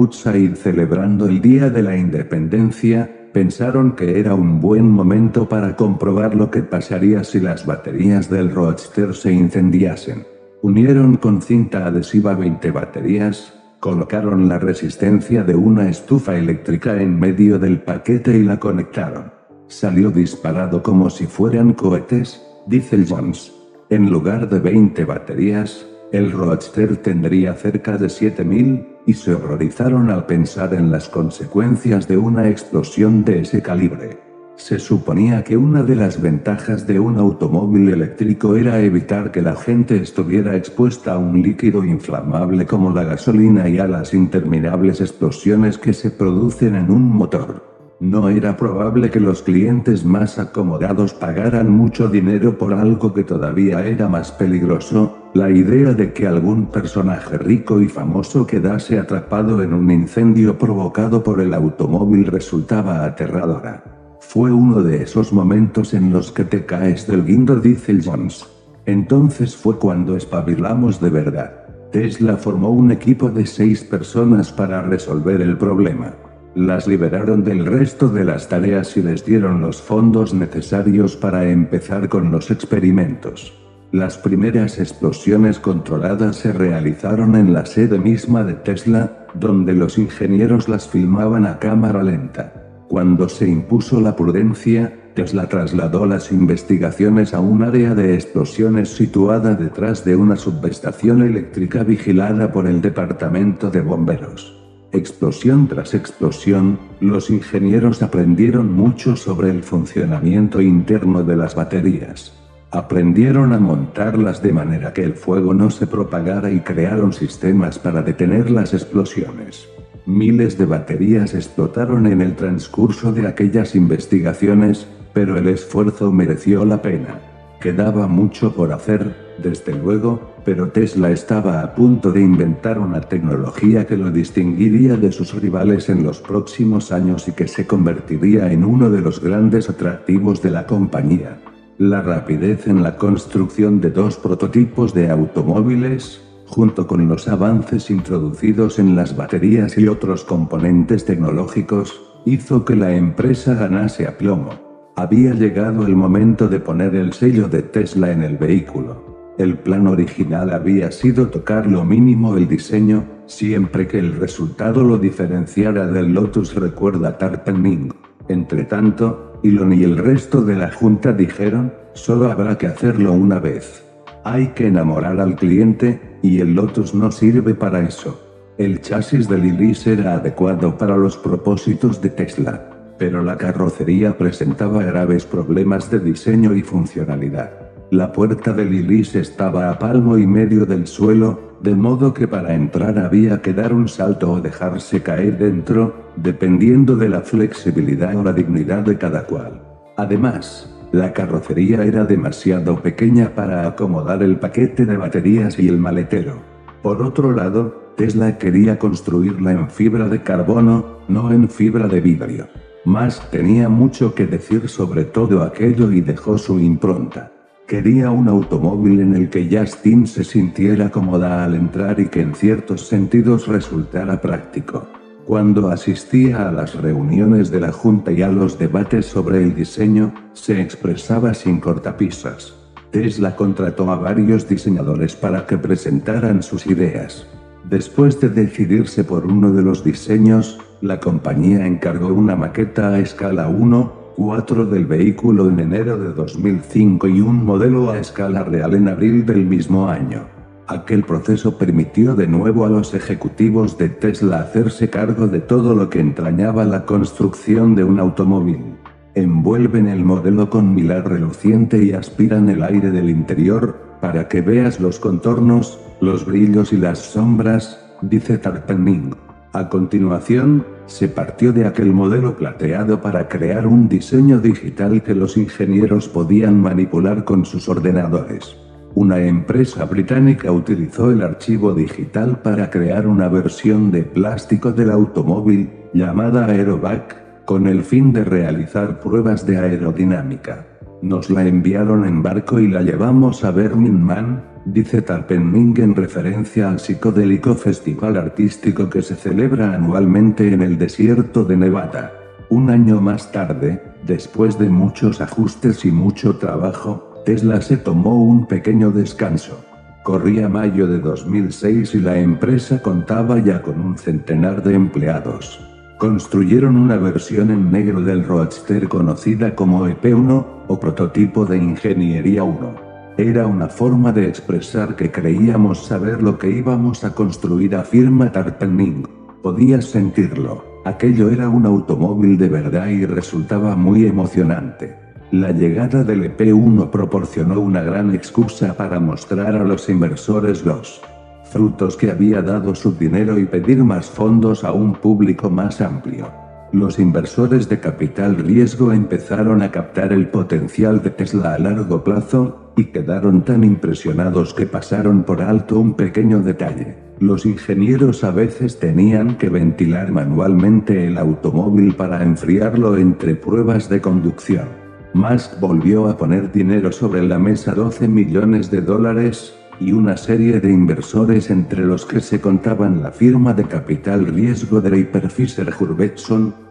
celebrando el Día de la Independencia, pensaron que era un buen momento para comprobar lo que pasaría si las baterías del Roadster se incendiasen. Unieron con cinta adhesiva 20 baterías, Colocaron la resistencia de una estufa eléctrica en medio del paquete y la conectaron. Salió disparado como si fueran cohetes, dice Jones. En lugar de 20 baterías, el Roadster tendría cerca de 7000, y se horrorizaron al pensar en las consecuencias de una explosión de ese calibre. Se suponía que una de las ventajas de un automóvil eléctrico era evitar que la gente estuviera expuesta a un líquido inflamable como la gasolina y a las interminables explosiones que se producen en un motor. No era probable que los clientes más acomodados pagaran mucho dinero por algo que todavía era más peligroso, la idea de que algún personaje rico y famoso quedase atrapado en un incendio provocado por el automóvil resultaba aterradora. Fue uno de esos momentos en los que te caes del guindo, dice Jones. Entonces fue cuando espabilamos de verdad. Tesla formó un equipo de seis personas para resolver el problema. Las liberaron del resto de las tareas y les dieron los fondos necesarios para empezar con los experimentos. Las primeras explosiones controladas se realizaron en la sede misma de Tesla, donde los ingenieros las filmaban a cámara lenta. Cuando se impuso la prudencia, Tesla trasladó las investigaciones a un área de explosiones situada detrás de una subestación eléctrica vigilada por el Departamento de Bomberos. Explosión tras explosión, los ingenieros aprendieron mucho sobre el funcionamiento interno de las baterías. Aprendieron a montarlas de manera que el fuego no se propagara y crearon sistemas para detener las explosiones. Miles de baterías explotaron en el transcurso de aquellas investigaciones, pero el esfuerzo mereció la pena. Quedaba mucho por hacer, desde luego, pero Tesla estaba a punto de inventar una tecnología que lo distinguiría de sus rivales en los próximos años y que se convertiría en uno de los grandes atractivos de la compañía. La rapidez en la construcción de dos prototipos de automóviles, junto con los avances introducidos en las baterías y otros componentes tecnológicos, hizo que la empresa ganase a plomo. Había llegado el momento de poner el sello de Tesla en el vehículo. El plan original había sido tocar lo mínimo el diseño, siempre que el resultado lo diferenciara del Lotus recuerda Tarpening. Entre tanto, Elon y el resto de la junta dijeron, solo habrá que hacerlo una vez. Hay que enamorar al cliente, y el Lotus no sirve para eso. El chasis del Iris era adecuado para los propósitos de Tesla, pero la carrocería presentaba graves problemas de diseño y funcionalidad. La puerta del Iris estaba a palmo y medio del suelo, de modo que para entrar había que dar un salto o dejarse caer dentro, dependiendo de la flexibilidad o la dignidad de cada cual. Además, la carrocería era demasiado pequeña para acomodar el paquete de baterías y el maletero. Por otro lado, Tesla quería construirla en fibra de carbono, no en fibra de vidrio. Musk tenía mucho que decir sobre todo aquello y dejó su impronta. Quería un automóvil en el que Justin se sintiera cómoda al entrar y que en ciertos sentidos resultara práctico. Cuando asistía a las reuniones de la Junta y a los debates sobre el diseño, se expresaba sin cortapisas. Tesla contrató a varios diseñadores para que presentaran sus ideas. Después de decidirse por uno de los diseños, la compañía encargó una maqueta a escala 1-4 del vehículo en enero de 2005 y un modelo a escala real en abril del mismo año. Aquel proceso permitió de nuevo a los ejecutivos de Tesla hacerse cargo de todo lo que entrañaba la construcción de un automóvil. Envuelven el modelo con milar reluciente y aspiran el aire del interior, para que veas los contornos, los brillos y las sombras, dice Tarpening. A continuación, se partió de aquel modelo plateado para crear un diseño digital que los ingenieros podían manipular con sus ordenadores. Una empresa británica utilizó el archivo digital para crear una versión de plástico del automóvil, llamada Aerobac, con el fin de realizar pruebas de aerodinámica. Nos la enviaron en barco y la llevamos a Burning Man, dice Tarpenning en referencia al psicodélico festival artístico que se celebra anualmente en el desierto de Nevada. Un año más tarde, después de muchos ajustes y mucho trabajo, Tesla se tomó un pequeño descanso. Corría mayo de 2006 y la empresa contaba ya con un centenar de empleados. Construyeron una versión en negro del Roadster conocida como EP1, o prototipo de Ingeniería 1. Era una forma de expresar que creíamos saber lo que íbamos a construir, afirma Tarpening. Podías sentirlo. Aquello era un automóvil de verdad y resultaba muy emocionante. La llegada del EP1 proporcionó una gran excusa para mostrar a los inversores los frutos que había dado su dinero y pedir más fondos a un público más amplio. Los inversores de capital riesgo empezaron a captar el potencial de Tesla a largo plazo, y quedaron tan impresionados que pasaron por alto un pequeño detalle. Los ingenieros a veces tenían que ventilar manualmente el automóvil para enfriarlo entre pruebas de conducción. Musk volvió a poner dinero sobre la mesa 12 millones de dólares, y una serie de inversores entre los que se contaban la firma de capital riesgo Draper Fisher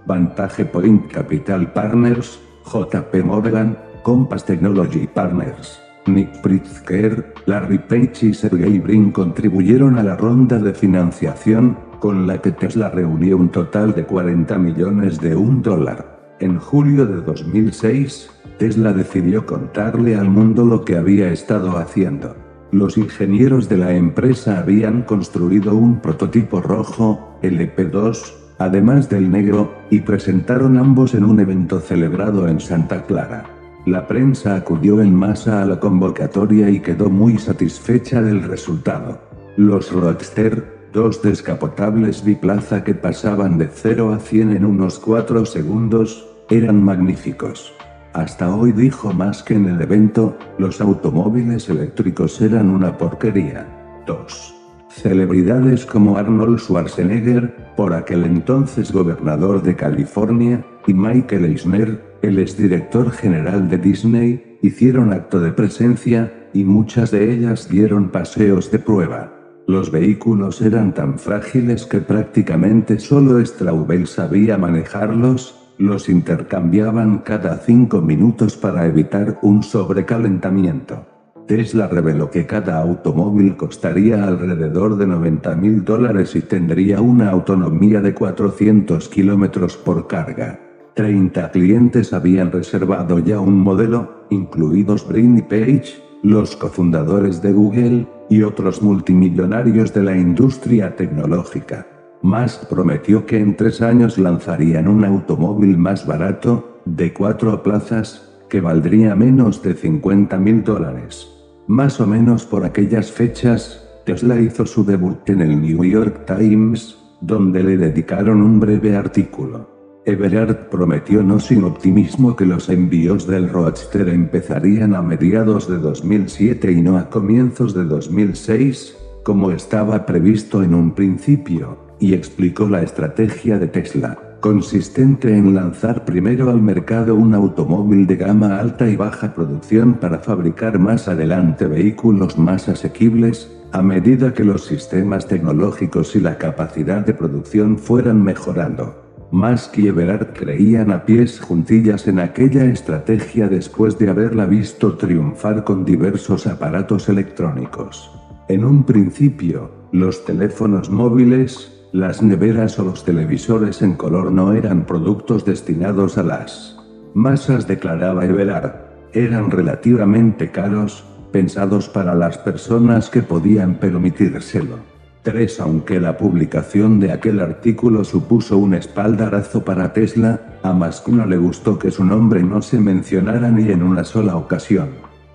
Vantage Point Capital Partners, JP Morgan, Compass Technology Partners. Nick Pritzker, Larry Page y Sergey Brin contribuyeron a la ronda de financiación, con la que Tesla reunió un total de 40 millones de un dólar. En julio de 2006, Tesla decidió contarle al mundo lo que había estado haciendo. Los ingenieros de la empresa habían construido un prototipo rojo, LP2, además del negro, y presentaron ambos en un evento celebrado en Santa Clara. La prensa acudió en masa a la convocatoria y quedó muy satisfecha del resultado. Los Roadster, dos descapotables biplaza que pasaban de 0 a 100 en unos 4 segundos, eran magníficos. Hasta hoy dijo más que en el evento, los automóviles eléctricos eran una porquería. 2. Celebridades como Arnold Schwarzenegger, por aquel entonces gobernador de California, y Michael Eisner, el exdirector general de Disney, hicieron acto de presencia, y muchas de ellas dieron paseos de prueba. Los vehículos eran tan frágiles que prácticamente solo Straubel sabía manejarlos, los intercambiaban cada cinco minutos para evitar un sobrecalentamiento. Tesla reveló que cada automóvil costaría alrededor de 90 mil dólares y tendría una autonomía de 400 kilómetros por carga. 30 clientes habían reservado ya un modelo, incluidos Brin y Page, los cofundadores de Google, y otros multimillonarios de la industria tecnológica. Musk prometió que en tres años lanzarían un automóvil más barato, de cuatro plazas, que valdría menos de 50 mil dólares. Más o menos por aquellas fechas, Tesla hizo su debut en el New York Times, donde le dedicaron un breve artículo. Everard prometió no sin optimismo que los envíos del Roadster empezarían a mediados de 2007 y no a comienzos de 2006, como estaba previsto en un principio y explicó la estrategia de Tesla, consistente en lanzar primero al mercado un automóvil de gama alta y baja producción para fabricar más adelante vehículos más asequibles, A medida que los sistemas tecnológicos y la capacidad de producción fueran mejorando, Musk y Everard creían a pies juntillas en aquella estrategia después de haberla visto triunfar con diversos aparatos electrónicos. En un principio, los teléfonos móviles, las neveras o los televisores en color no eran productos destinados a las masas, declaraba Everard. Eran relativamente caros, pensados para las personas que podían permitírselo. 3. Aunque la publicación de aquel artículo supuso un espaldarazo para Tesla, a no le gustó que su nombre no se mencionara ni en una sola ocasión.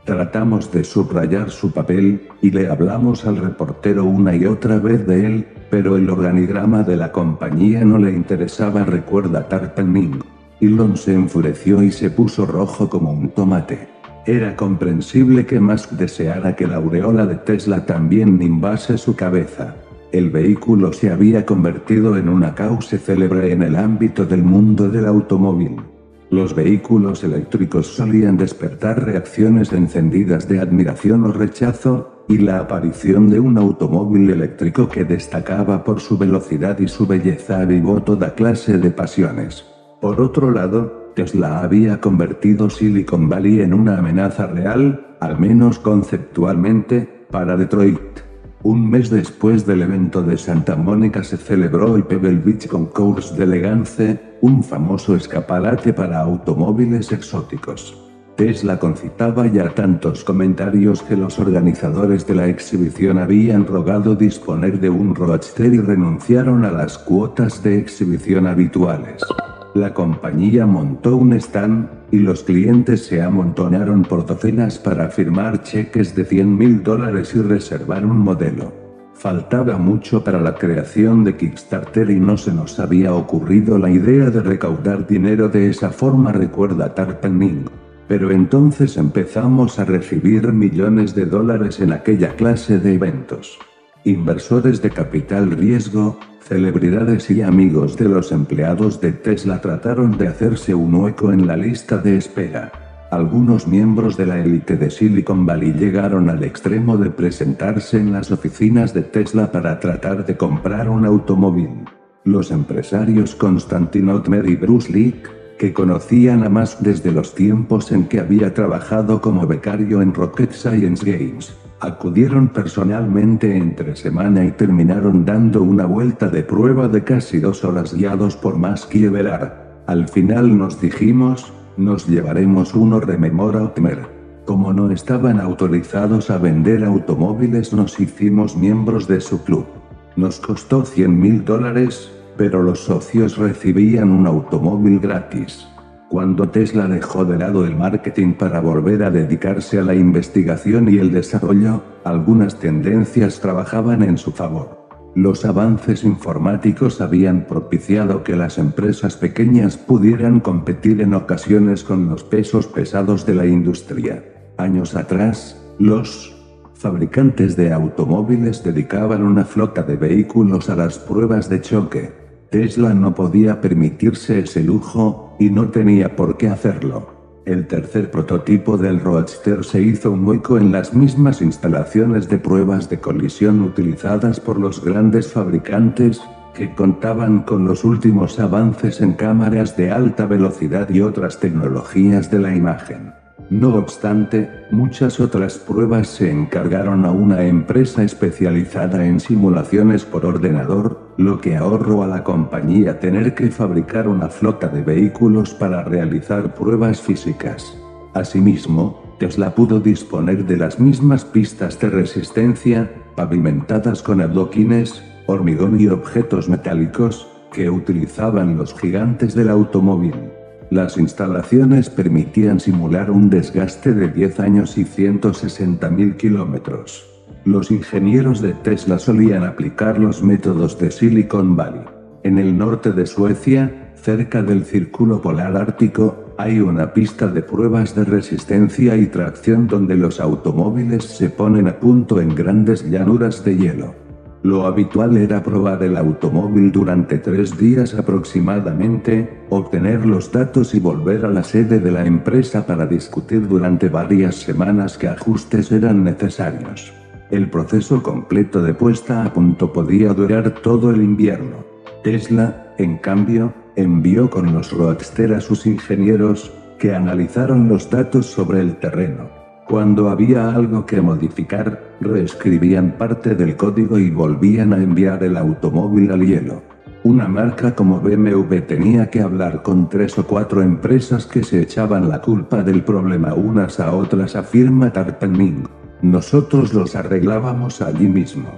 Tratamos de subrayar su papel, y le hablamos al reportero una y otra vez de él, pero el organigrama de la compañía no le interesaba, recuerda Tarpenning. Elon se enfureció y se puso rojo como un tomate. Era comprensible que Musk deseara que la aureola de Tesla también nimbase su cabeza. El vehículo se había convertido en una causa célebre en el ámbito del mundo del automóvil. Los vehículos eléctricos solían despertar reacciones encendidas de admiración o rechazo, y la aparición de un automóvil eléctrico que destacaba por su velocidad y su belleza avivó toda clase de pasiones. Por otro lado, Tesla había convertido Silicon Valley en una amenaza real, al menos conceptualmente, para Detroit. Un mes después del evento de Santa Mónica se celebró el Pebble Beach Concours d'Elegance, un famoso escaparate para automóviles exóticos. Tesla concitaba ya tantos comentarios que los organizadores de la exhibición habían rogado disponer de un roadster y renunciaron a las cuotas de exhibición habituales. La compañía montó un stand, y los clientes se amontonaron por docenas para firmar cheques de 100 mil dólares y reservar un modelo. Faltaba mucho para la creación de Kickstarter y no se nos había ocurrido la idea de recaudar dinero de esa forma, recuerda Tarpening. Pero entonces empezamos a recibir millones de dólares en aquella clase de eventos. Inversores de capital riesgo, celebridades y amigos de los empleados de Tesla trataron de hacerse un hueco en la lista de espera. Algunos miembros de la élite de Silicon Valley llegaron al extremo de presentarse en las oficinas de Tesla para tratar de comprar un automóvil. Los empresarios Constantine Otmer y Bruce Leak, que conocían a más desde los tiempos en que había trabajado como becario en Rocket Science Games, acudieron personalmente entre semana y terminaron dando una vuelta de prueba de casi dos horas guiados por Musk y Everard. Al final nos dijimos, nos llevaremos uno rememora Otmer. Como no estaban autorizados a vender automóviles nos hicimos miembros de su club. Nos costó 100 mil dólares, pero los socios recibían un automóvil gratis. Cuando Tesla dejó de lado el marketing para volver a dedicarse a la investigación y el desarrollo, algunas tendencias trabajaban en su favor. Los avances informáticos habían propiciado que las empresas pequeñas pudieran competir en ocasiones con los pesos pesados de la industria. Años atrás, los fabricantes de automóviles dedicaban una flota de vehículos a las pruebas de choque. Tesla no podía permitirse ese lujo, y no tenía por qué hacerlo. El tercer prototipo del Roadster se hizo un hueco en las mismas instalaciones de pruebas de colisión utilizadas por los grandes fabricantes, que contaban con los últimos avances en cámaras de alta velocidad y otras tecnologías de la imagen. No obstante, muchas otras pruebas se encargaron a una empresa especializada en simulaciones por ordenador, lo que ahorró a la compañía tener que fabricar una flota de vehículos para realizar pruebas físicas. Asimismo, Tesla pudo disponer de las mismas pistas de resistencia, pavimentadas con adoquines, hormigón y objetos metálicos, que utilizaban los gigantes del automóvil. Las instalaciones permitían simular un desgaste de 10 años y 160.000 kilómetros. Los ingenieros de Tesla solían aplicar los métodos de Silicon Valley. En el norte de Suecia, cerca del Círculo Polar Ártico, hay una pista de pruebas de resistencia y tracción donde los automóviles se ponen a punto en grandes llanuras de hielo. Lo habitual era probar el automóvil durante tres días aproximadamente, obtener los datos y volver a la sede de la empresa para discutir durante varias semanas qué ajustes eran necesarios. El proceso completo de puesta a punto podía durar todo el invierno. Tesla, en cambio, envió con los Roadster a sus ingenieros, que analizaron los datos sobre el terreno. Cuando había algo que modificar, reescribían parte del código y volvían a enviar el automóvil al hielo. Una marca como BMW tenía que hablar con tres o cuatro empresas que se echaban la culpa del problema unas a otras, afirma Tarpenning. Nosotros los arreglábamos allí mismo.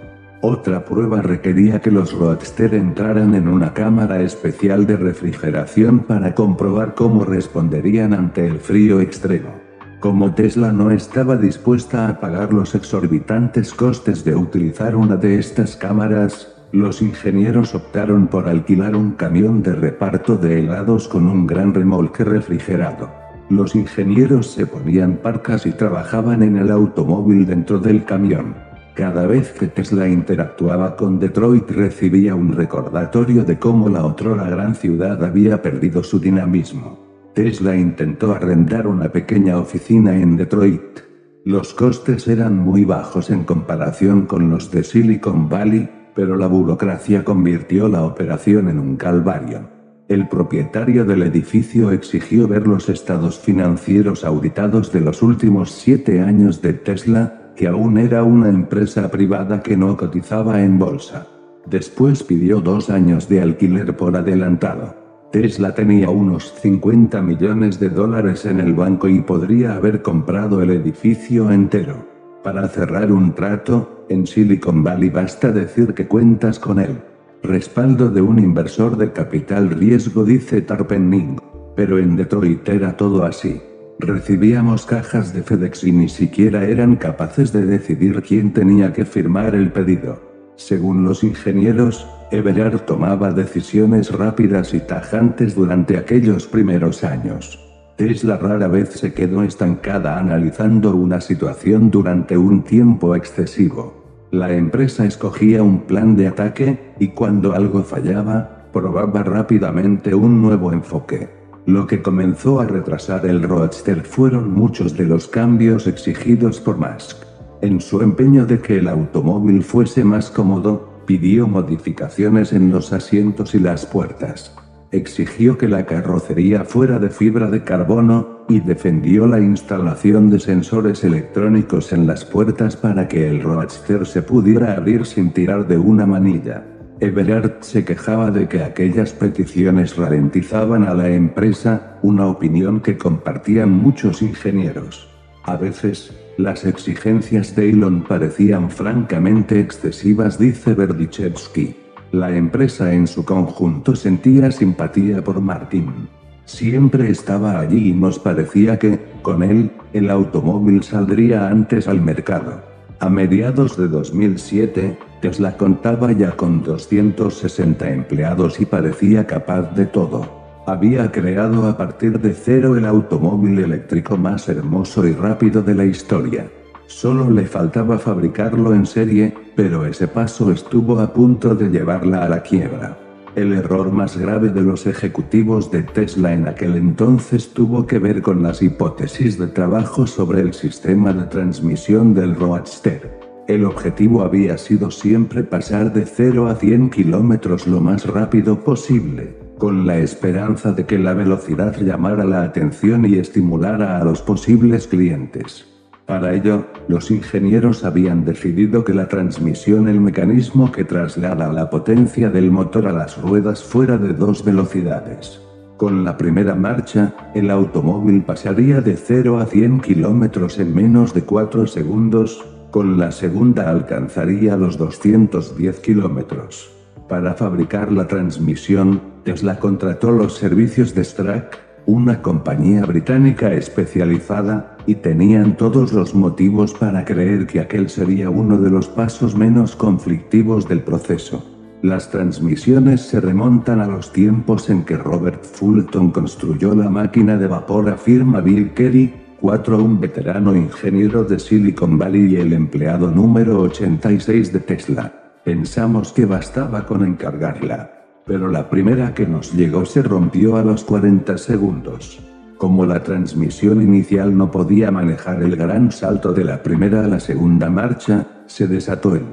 Otra prueba requería que los Roadster entraran en una cámara especial de refrigeración para comprobar cómo responderían ante el frío extremo. Como Tesla no estaba dispuesta a pagar los exorbitantes costes de utilizar una de estas cámaras, los ingenieros optaron por alquilar un camión de reparto de helados con un gran remolque refrigerado. Los ingenieros se ponían parcas y trabajaban en el automóvil dentro del camión. Cada vez que Tesla interactuaba con Detroit recibía un recordatorio de cómo la otrora gran ciudad había perdido su dinamismo. Tesla intentó arrendar una pequeña oficina en Detroit. Los costes eran muy bajos en comparación con los de Silicon Valley, pero la burocracia convirtió la operación en un calvario. El propietario del edificio exigió ver los estados financieros auditados de los últimos siete años de Tesla, que aún era una empresa privada que no cotizaba en bolsa. Después pidió dos años de alquiler por adelantado. Tesla tenía unos 50 millones de dólares en el banco y podría haber comprado el edificio entero. Para cerrar un trato, en Silicon Valley basta decir que cuentas con él. Respaldo de un inversor de capital riesgo dice Tarpenning. Pero en Detroit era todo así. Recibíamos cajas de FedEx y ni siquiera eran capaces de decidir quién tenía que firmar el pedido. Según los ingenieros, Everard tomaba decisiones rápidas y tajantes durante aquellos primeros años. Tesla rara vez se quedó estancada analizando una situación durante un tiempo excesivo. La empresa escogía un plan de ataque, y cuando algo fallaba, probaba rápidamente un nuevo enfoque. Lo que comenzó a retrasar el Roadster fueron muchos de los cambios exigidos por Musk. En su empeño de que el automóvil fuese más cómodo, pidió modificaciones en los asientos y las puertas. Exigió que la carrocería fuera de fibra de carbono, y defendió la instalación de sensores electrónicos en las puertas para que el Roadster se pudiera abrir sin tirar de una manilla. Everard se quejaba de que aquellas peticiones ralentizaban a la empresa, una opinión que compartían muchos ingenieros. A veces, las exigencias de Elon parecían francamente excesivas, dice Berdichevsky. La empresa en su conjunto sentía simpatía por Martin. Siempre estaba allí y nos parecía que, con él, el automóvil saldría antes al mercado. A mediados de 2007, Tesla contaba ya con 260 empleados y parecía capaz de todo. Había creado a partir de cero el automóvil eléctrico más hermoso y rápido de la historia. Solo le faltaba fabricarlo en serie, pero ese paso estuvo a punto de llevarla a la quiebra. El error más grave de los ejecutivos de Tesla en aquel entonces tuvo que ver con las hipótesis de trabajo sobre el sistema de transmisión del Roadster. El objetivo había sido siempre pasar de 0 a 100 kilómetros lo más rápido posible con la esperanza de que la velocidad llamara la atención y estimulara a los posibles clientes. Para ello, los ingenieros habían decidido que la transmisión, el mecanismo que traslada la potencia del motor a las ruedas fuera de dos velocidades. Con la primera marcha, el automóvil pasaría de 0 a 100 kilómetros en menos de 4 segundos, con la segunda alcanzaría los 210 kilómetros. Para fabricar la transmisión, Tesla contrató los servicios de Strack, una compañía británica especializada, y tenían todos los motivos para creer que aquel sería uno de los pasos menos conflictivos del proceso. Las transmisiones se remontan a los tiempos en que Robert Fulton construyó la máquina de vapor, afirma Bill Kelly, 4 un veterano ingeniero de Silicon Valley y el empleado número 86 de Tesla. Pensamos que bastaba con encargarla. Pero la primera que nos llegó se rompió a los 40 segundos. Como la transmisión inicial no podía manejar el gran salto de la primera a la segunda marcha, se desató el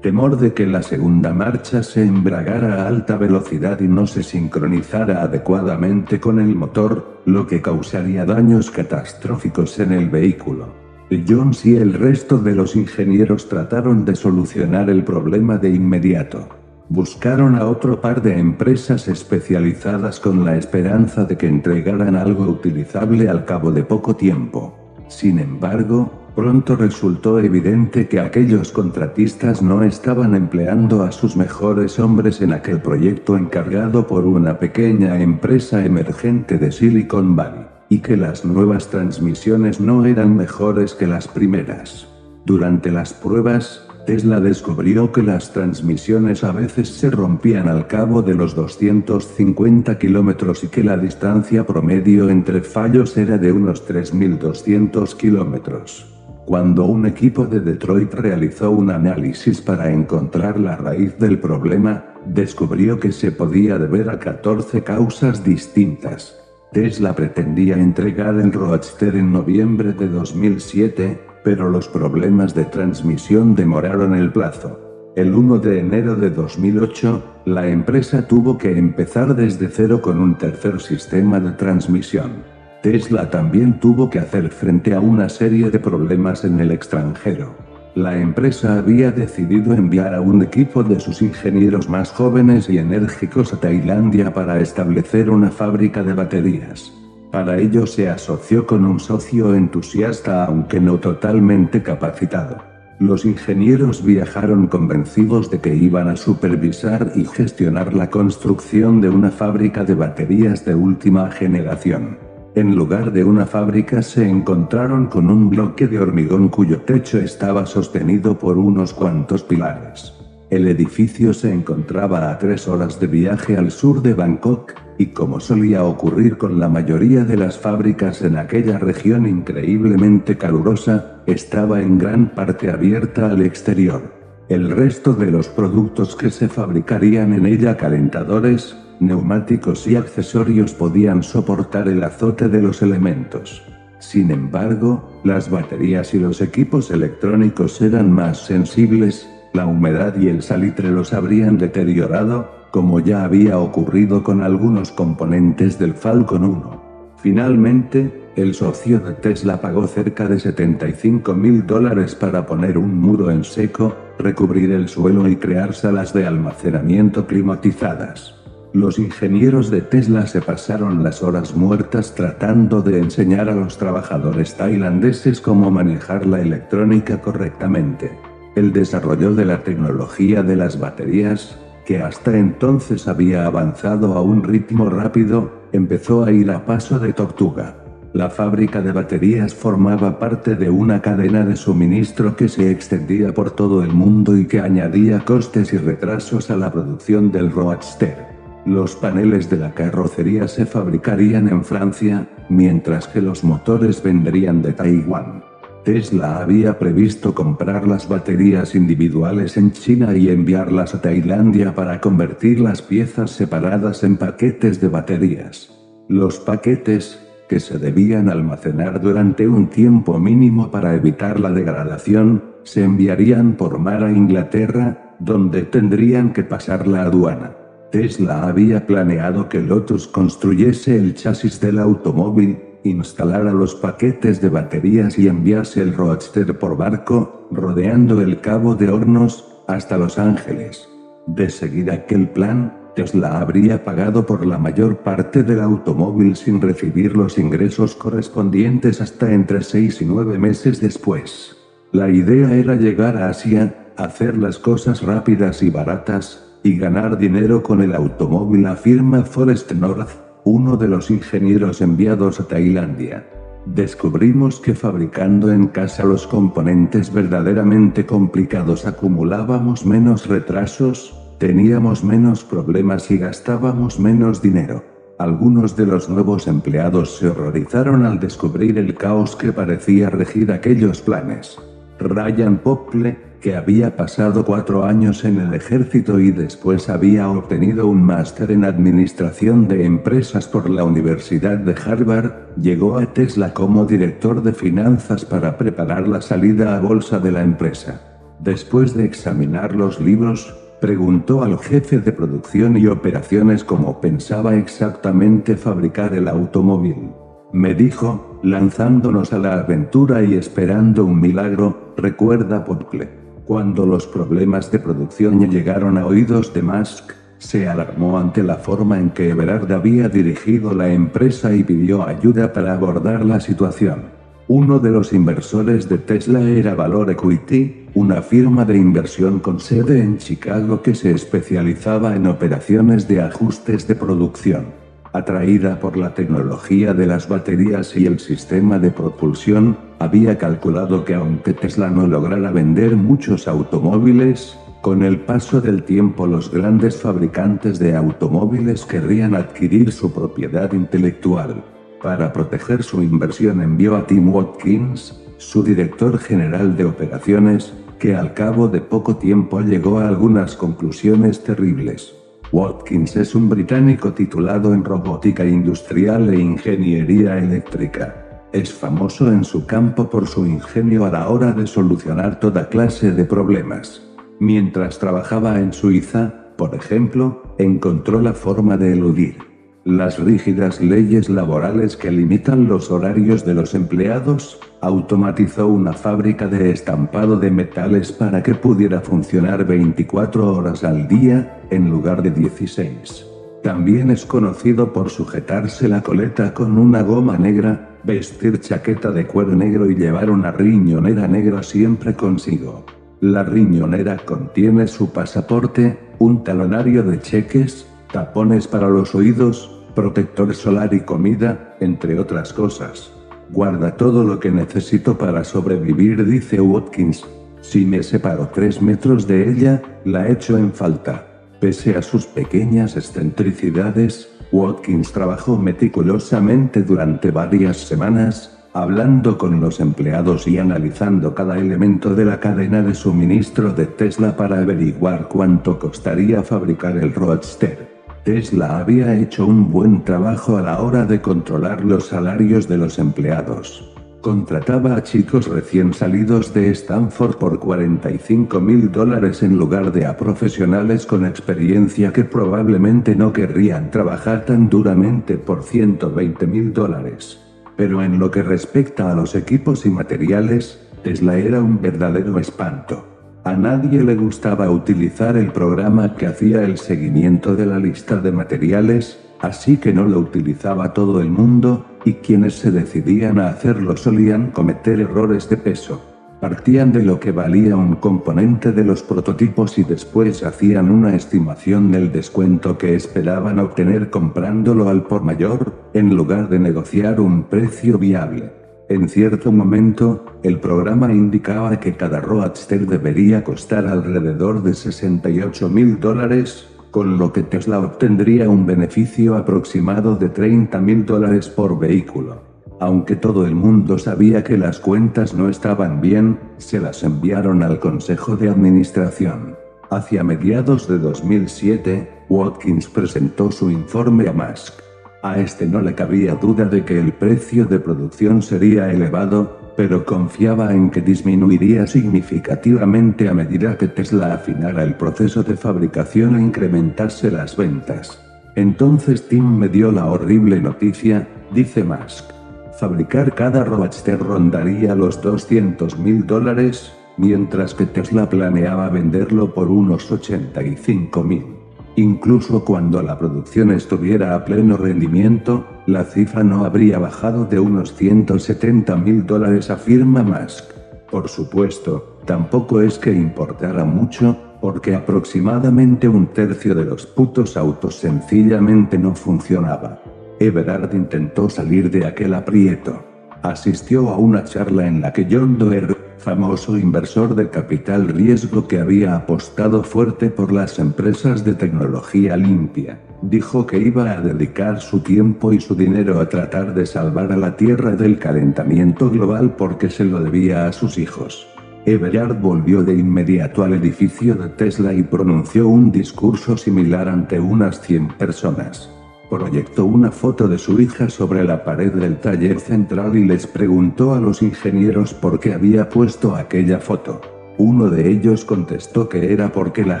temor de que la segunda marcha se embragara a alta velocidad y no se sincronizara adecuadamente con el motor, lo que causaría daños catastróficos en el vehículo. Jones y el resto de los ingenieros trataron de solucionar el problema de inmediato. Buscaron a otro par de empresas especializadas con la esperanza de que entregaran algo utilizable al cabo de poco tiempo. Sin embargo, pronto resultó evidente que aquellos contratistas no estaban empleando a sus mejores hombres en aquel proyecto encargado por una pequeña empresa emergente de Silicon Valley, y que las nuevas transmisiones no eran mejores que las primeras. Durante las pruebas, Tesla descubrió que las transmisiones a veces se rompían al cabo de los 250 kilómetros y que la distancia promedio entre fallos era de unos 3.200 kilómetros. Cuando un equipo de Detroit realizó un análisis para encontrar la raíz del problema, descubrió que se podía deber a 14 causas distintas. Tesla pretendía entregar el Roadster en noviembre de 2007, pero los problemas de transmisión demoraron el plazo. El 1 de enero de 2008, la empresa tuvo que empezar desde cero con un tercer sistema de transmisión. Tesla también tuvo que hacer frente a una serie de problemas en el extranjero. La empresa había decidido enviar a un equipo de sus ingenieros más jóvenes y enérgicos a Tailandia para establecer una fábrica de baterías. Para ello se asoció con un socio entusiasta aunque no totalmente capacitado. Los ingenieros viajaron convencidos de que iban a supervisar y gestionar la construcción de una fábrica de baterías de última generación. En lugar de una fábrica se encontraron con un bloque de hormigón cuyo techo estaba sostenido por unos cuantos pilares. El edificio se encontraba a tres horas de viaje al sur de Bangkok, y como solía ocurrir con la mayoría de las fábricas en aquella región increíblemente calurosa, estaba en gran parte abierta al exterior. El resto de los productos que se fabricarían en ella calentadores, neumáticos y accesorios podían soportar el azote de los elementos. Sin embargo, las baterías y los equipos electrónicos eran más sensibles, la humedad y el salitre los habrían deteriorado, como ya había ocurrido con algunos componentes del Falcon 1. Finalmente, el socio de Tesla pagó cerca de 75 mil dólares para poner un muro en seco, recubrir el suelo y crear salas de almacenamiento climatizadas. Los ingenieros de Tesla se pasaron las horas muertas tratando de enseñar a los trabajadores tailandeses cómo manejar la electrónica correctamente. El desarrollo de la tecnología de las baterías, que hasta entonces había avanzado a un ritmo rápido, empezó a ir a paso de tortuga. La fábrica de baterías formaba parte de una cadena de suministro que se extendía por todo el mundo y que añadía costes y retrasos a la producción del Roadster. Los paneles de la carrocería se fabricarían en Francia, mientras que los motores vendrían de Taiwán. Tesla había previsto comprar las baterías individuales en China y enviarlas a Tailandia para convertir las piezas separadas en paquetes de baterías. Los paquetes, que se debían almacenar durante un tiempo mínimo para evitar la degradación, se enviarían por mar a Inglaterra, donde tendrían que pasar la aduana. Tesla había planeado que Lotus construyese el chasis del automóvil, instalara los paquetes de baterías y enviase el Roadster por barco, rodeando el Cabo de Hornos, hasta Los Ángeles. De seguir aquel plan, Tesla habría pagado por la mayor parte del automóvil sin recibir los ingresos correspondientes hasta entre seis y nueve meses después. La idea era llegar a Asia, hacer las cosas rápidas y baratas, y ganar dinero con el automóvil, afirma Forest North, uno de los ingenieros enviados a Tailandia. Descubrimos que fabricando en casa los componentes verdaderamente complicados acumulábamos menos retrasos, teníamos menos problemas y gastábamos menos dinero. Algunos de los nuevos empleados se horrorizaron al descubrir el caos que parecía regir aquellos planes. Ryan Pople, que había pasado cuatro años en el ejército y después había obtenido un máster en administración de empresas por la Universidad de Harvard, llegó a Tesla como director de finanzas para preparar la salida a bolsa de la empresa. Después de examinar los libros, preguntó al jefe de producción y operaciones cómo pensaba exactamente fabricar el automóvil. Me dijo, lanzándonos a la aventura y esperando un milagro, recuerda Podcle. Cuando los problemas de producción llegaron a oídos de Musk, se alarmó ante la forma en que Everard había dirigido la empresa y pidió ayuda para abordar la situación. Uno de los inversores de Tesla era Valor Equity, una firma de inversión con sede en Chicago que se especializaba en operaciones de ajustes de producción. Atraída por la tecnología de las baterías y el sistema de propulsión, había calculado que aunque Tesla no lograra vender muchos automóviles, con el paso del tiempo los grandes fabricantes de automóviles querrían adquirir su propiedad intelectual. Para proteger su inversión envió a Tim Watkins, su director general de operaciones, que al cabo de poco tiempo llegó a algunas conclusiones terribles. Watkins es un británico titulado en robótica industrial e ingeniería eléctrica. Es famoso en su campo por su ingenio a la hora de solucionar toda clase de problemas. Mientras trabajaba en Suiza, por ejemplo, encontró la forma de eludir las rígidas leyes laborales que limitan los horarios de los empleados, automatizó una fábrica de estampado de metales para que pudiera funcionar 24 horas al día, en lugar de 16. También es conocido por sujetarse la coleta con una goma negra, vestir chaqueta de cuero negro y llevar una riñonera negra siempre consigo. La riñonera contiene su pasaporte, un talonario de cheques, tapones para los oídos, protector solar y comida, entre otras cosas. Guarda todo lo que necesito para sobrevivir, dice Watkins. Si me separo tres metros de ella, la echo en falta. Pese a sus pequeñas excentricidades, Watkins trabajó meticulosamente durante varias semanas, hablando con los empleados y analizando cada elemento de la cadena de suministro de Tesla para averiguar cuánto costaría fabricar el Roadster. Tesla había hecho un buen trabajo a la hora de controlar los salarios de los empleados. Contrataba a chicos recién salidos de Stanford por 45 mil dólares en lugar de a profesionales con experiencia que probablemente no querrían trabajar tan duramente por 120 mil dólares. Pero en lo que respecta a los equipos y materiales, Tesla era un verdadero espanto. A nadie le gustaba utilizar el programa que hacía el seguimiento de la lista de materiales, así que no lo utilizaba todo el mundo, y quienes se decidían a hacerlo solían cometer errores de peso. Partían de lo que valía un componente de los prototipos y después hacían una estimación del descuento que esperaban obtener comprándolo al por mayor, en lugar de negociar un precio viable. En cierto momento, el programa indicaba que cada Roadster debería costar alrededor de 68 mil dólares, con lo que Tesla obtendría un beneficio aproximado de 30 mil dólares por vehículo. Aunque todo el mundo sabía que las cuentas no estaban bien, se las enviaron al Consejo de Administración. Hacia mediados de 2007, Watkins presentó su informe a Musk. A este no le cabía duda de que el precio de producción sería elevado, pero confiaba en que disminuiría significativamente a medida que Tesla afinara el proceso de fabricación e incrementase las ventas. Entonces Tim me dio la horrible noticia, dice Musk. Fabricar cada Roadster rondaría los 200 mil dólares, mientras que Tesla planeaba venderlo por unos 85 mil. Incluso cuando la producción estuviera a pleno rendimiento, la cifra no habría bajado de unos 170 mil dólares, afirma Musk. Por supuesto, tampoco es que importara mucho, porque aproximadamente un tercio de los putos autos sencillamente no funcionaba. Everard intentó salir de aquel aprieto. Asistió a una charla en la que John Doerr, famoso inversor de capital riesgo que había apostado fuerte por las empresas de tecnología limpia, dijo que iba a dedicar su tiempo y su dinero a tratar de salvar a la Tierra del calentamiento global porque se lo debía a sus hijos. Everard volvió de inmediato al edificio de Tesla y pronunció un discurso similar ante unas 100 personas. Proyectó una foto de su hija sobre la pared del taller central y les preguntó a los ingenieros por qué había puesto aquella foto. Uno de ellos contestó que era porque la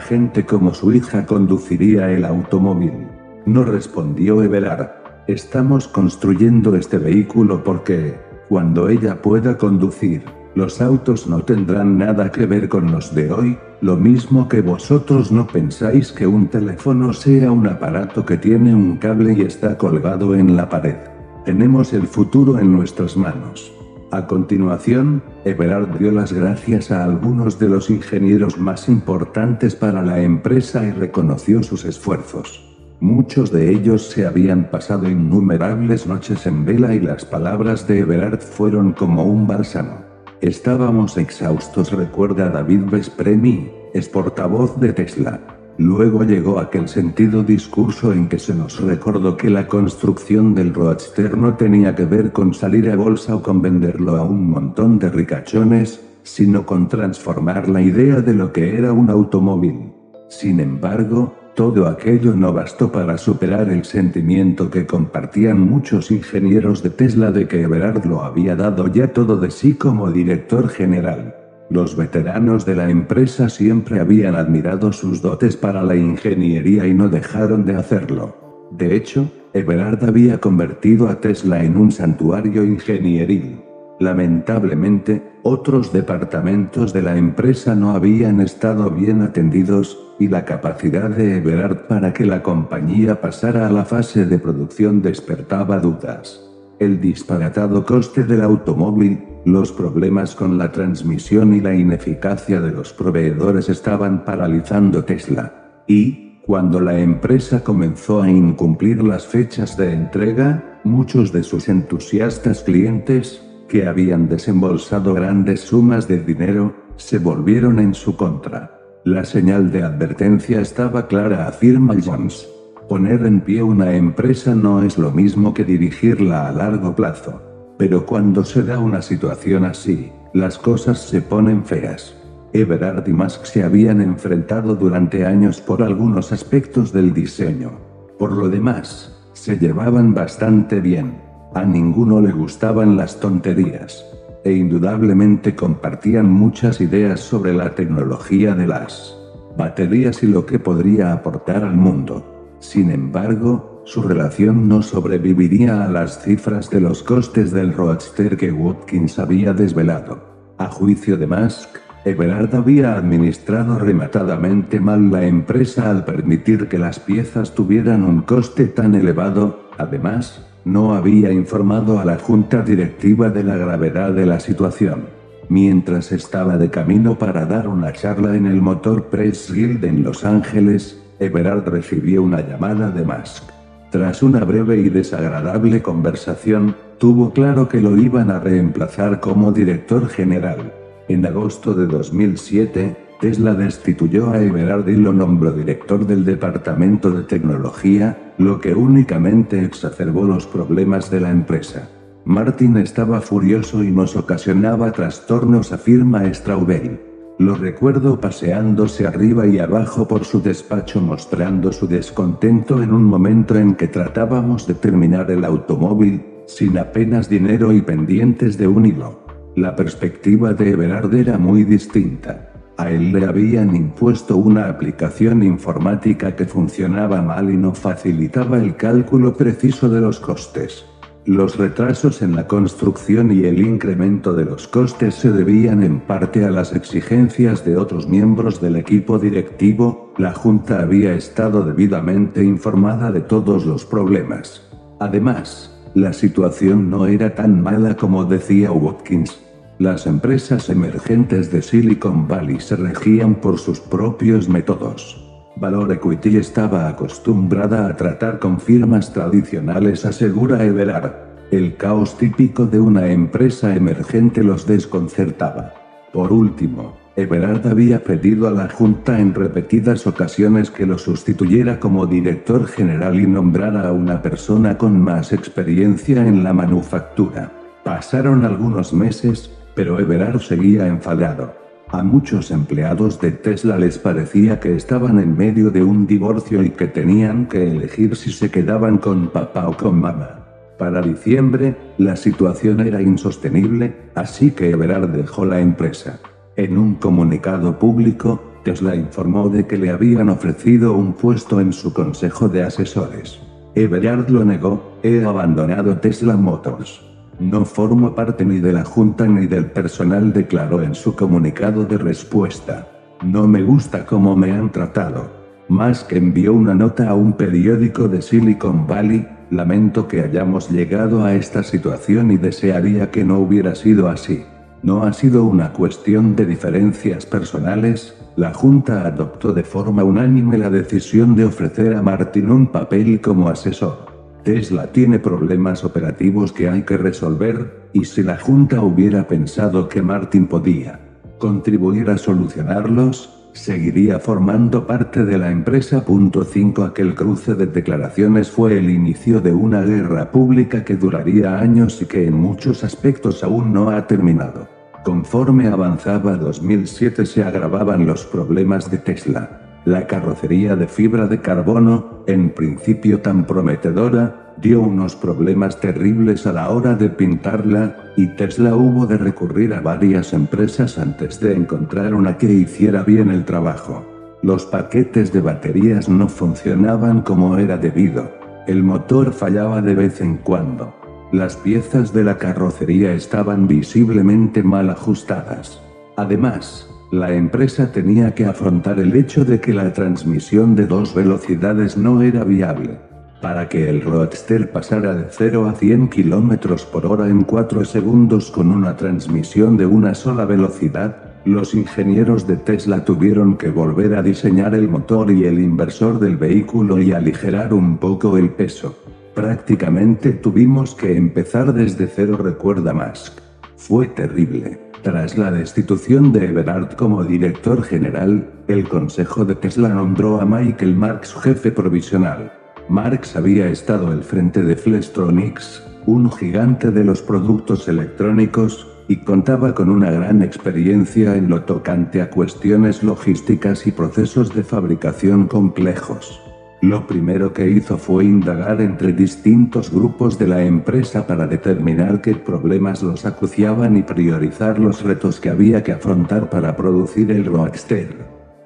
gente como su hija conduciría el automóvil. No respondió Everard. Estamos construyendo este vehículo porque, cuando ella pueda conducir, los autos no tendrán nada que ver con los de hoy, lo mismo que vosotros no pensáis que un teléfono sea un aparato que tiene un cable y está colgado en la pared. Tenemos el futuro en nuestras manos. A continuación, Everard dio las gracias a algunos de los ingenieros más importantes para la empresa y reconoció sus esfuerzos. Muchos de ellos se habían pasado innumerables noches en vela y las palabras de Everard fueron como un bálsamo. Estábamos exhaustos, recuerda David Vespremi, es portavoz de Tesla. Luego llegó aquel sentido discurso en que se nos recordó que la construcción del Roadster no tenía que ver con salir a bolsa o con venderlo a un montón de ricachones, sino con transformar la idea de lo que era un automóvil. Sin embargo, todo aquello no bastó para superar el sentimiento que compartían muchos ingenieros de Tesla de que Everard lo había dado ya todo de sí como director general. Los veteranos de la empresa siempre habían admirado sus dotes para la ingeniería y no dejaron de hacerlo. De hecho, Everard había convertido a Tesla en un santuario ingenieril. Lamentablemente, otros departamentos de la empresa no habían estado bien atendidos, y la capacidad de Everard para que la compañía pasara a la fase de producción despertaba dudas. El disparatado coste del automóvil, los problemas con la transmisión y la ineficacia de los proveedores estaban paralizando Tesla. Y, cuando la empresa comenzó a incumplir las fechas de entrega, muchos de sus entusiastas clientes, que habían desembolsado grandes sumas de dinero, se volvieron en su contra. La señal de advertencia estaba clara, afirma Jones. Poner en pie una empresa no es lo mismo que dirigirla a largo plazo. Pero cuando se da una situación así, las cosas se ponen feas. Everard y Musk se habían enfrentado durante años por algunos aspectos del diseño. Por lo demás, se llevaban bastante bien. A ninguno le gustaban las tonterías. E indudablemente compartían muchas ideas sobre la tecnología de las baterías y lo que podría aportar al mundo. Sin embargo, su relación no sobreviviría a las cifras de los costes del Roadster que Watkins había desvelado. A juicio de Musk, Everard había administrado rematadamente mal la empresa al permitir que las piezas tuvieran un coste tan elevado, además, no había informado a la junta directiva de la gravedad de la situación. Mientras estaba de camino para dar una charla en el Motor Press Guild en Los Ángeles, Everard recibió una llamada de Musk. Tras una breve y desagradable conversación, tuvo claro que lo iban a reemplazar como director general. En agosto de 2007, Tesla destituyó a Everard y lo nombró director del Departamento de Tecnología, lo que únicamente exacerbó los problemas de la empresa. Martin estaba furioso y nos ocasionaba trastornos, afirma Straubel. Lo recuerdo paseándose arriba y abajo por su despacho mostrando su descontento en un momento en que tratábamos de terminar el automóvil, sin apenas dinero y pendientes de un hilo. La perspectiva de Everard era muy distinta. A él le habían impuesto una aplicación informática que funcionaba mal y no facilitaba el cálculo preciso de los costes. Los retrasos en la construcción y el incremento de los costes se debían en parte a las exigencias de otros miembros del equipo directivo, la Junta había estado debidamente informada de todos los problemas. Además, la situación no era tan mala como decía Watkins. Las empresas emergentes de Silicon Valley se regían por sus propios métodos. Valor Equity estaba acostumbrada a tratar con firmas tradicionales, asegura Everard. El caos típico de una empresa emergente los desconcertaba. Por último, Everard había pedido a la Junta en repetidas ocasiones que lo sustituyera como director general y nombrara a una persona con más experiencia en la manufactura. Pasaron algunos meses, pero Everard seguía enfadado. A muchos empleados de Tesla les parecía que estaban en medio de un divorcio y que tenían que elegir si se quedaban con papá o con mamá. Para diciembre, la situación era insostenible, así que Everard dejó la empresa. En un comunicado público, Tesla informó de que le habían ofrecido un puesto en su consejo de asesores. Everard lo negó, he abandonado Tesla Motors. No formo parte ni de la junta ni del personal, declaró en su comunicado de respuesta. No me gusta cómo me han tratado. Musk envió una nota a un periódico de Silicon Valley, lamento que hayamos llegado a esta situación y desearía que no hubiera sido así. No ha sido una cuestión de diferencias personales, la Junta adoptó de forma unánime la decisión de ofrecer a Martin un papel como asesor. Tesla tiene problemas operativos que hay que resolver, y si la Junta hubiera pensado que Martin podía contribuir a solucionarlos, seguiría formando parte de la empresa. Punto 5 Aquel cruce de declaraciones fue el inicio de una guerra pública que duraría años y que en muchos aspectos aún no ha terminado. Conforme avanzaba 2007 se agravaban los problemas de Tesla. La carrocería de fibra de carbono, en principio tan prometedora, dio unos problemas terribles a la hora de pintarla, y Tesla hubo de recurrir a varias empresas antes de encontrar una que hiciera bien el trabajo. Los paquetes de baterías no funcionaban como era debido. El motor fallaba de vez en cuando. Las piezas de la carrocería estaban visiblemente mal ajustadas. Además, la empresa tenía que afrontar el hecho de que la transmisión de dos velocidades no era viable. Para que el Roadster pasara de 0 a 100 km por hora en 4 segundos con una transmisión de una sola velocidad, los ingenieros de Tesla tuvieron que volver a diseñar el motor y el inversor del vehículo y aligerar un poco el peso. Prácticamente tuvimos que empezar desde cero, recuerda Musk. Fue terrible. Tras la destitución de Everard como director general, el consejo de Tesla nombró a Michael Marks jefe provisional. Marx había estado al frente de Flextronics, un gigante de los productos electrónicos, y contaba con una gran experiencia en lo tocante a cuestiones logísticas y procesos de fabricación complejos. Lo primero que hizo fue indagar entre distintos grupos de la empresa para determinar qué problemas los acuciaban y priorizar los retos que había que afrontar para producir el Roadster.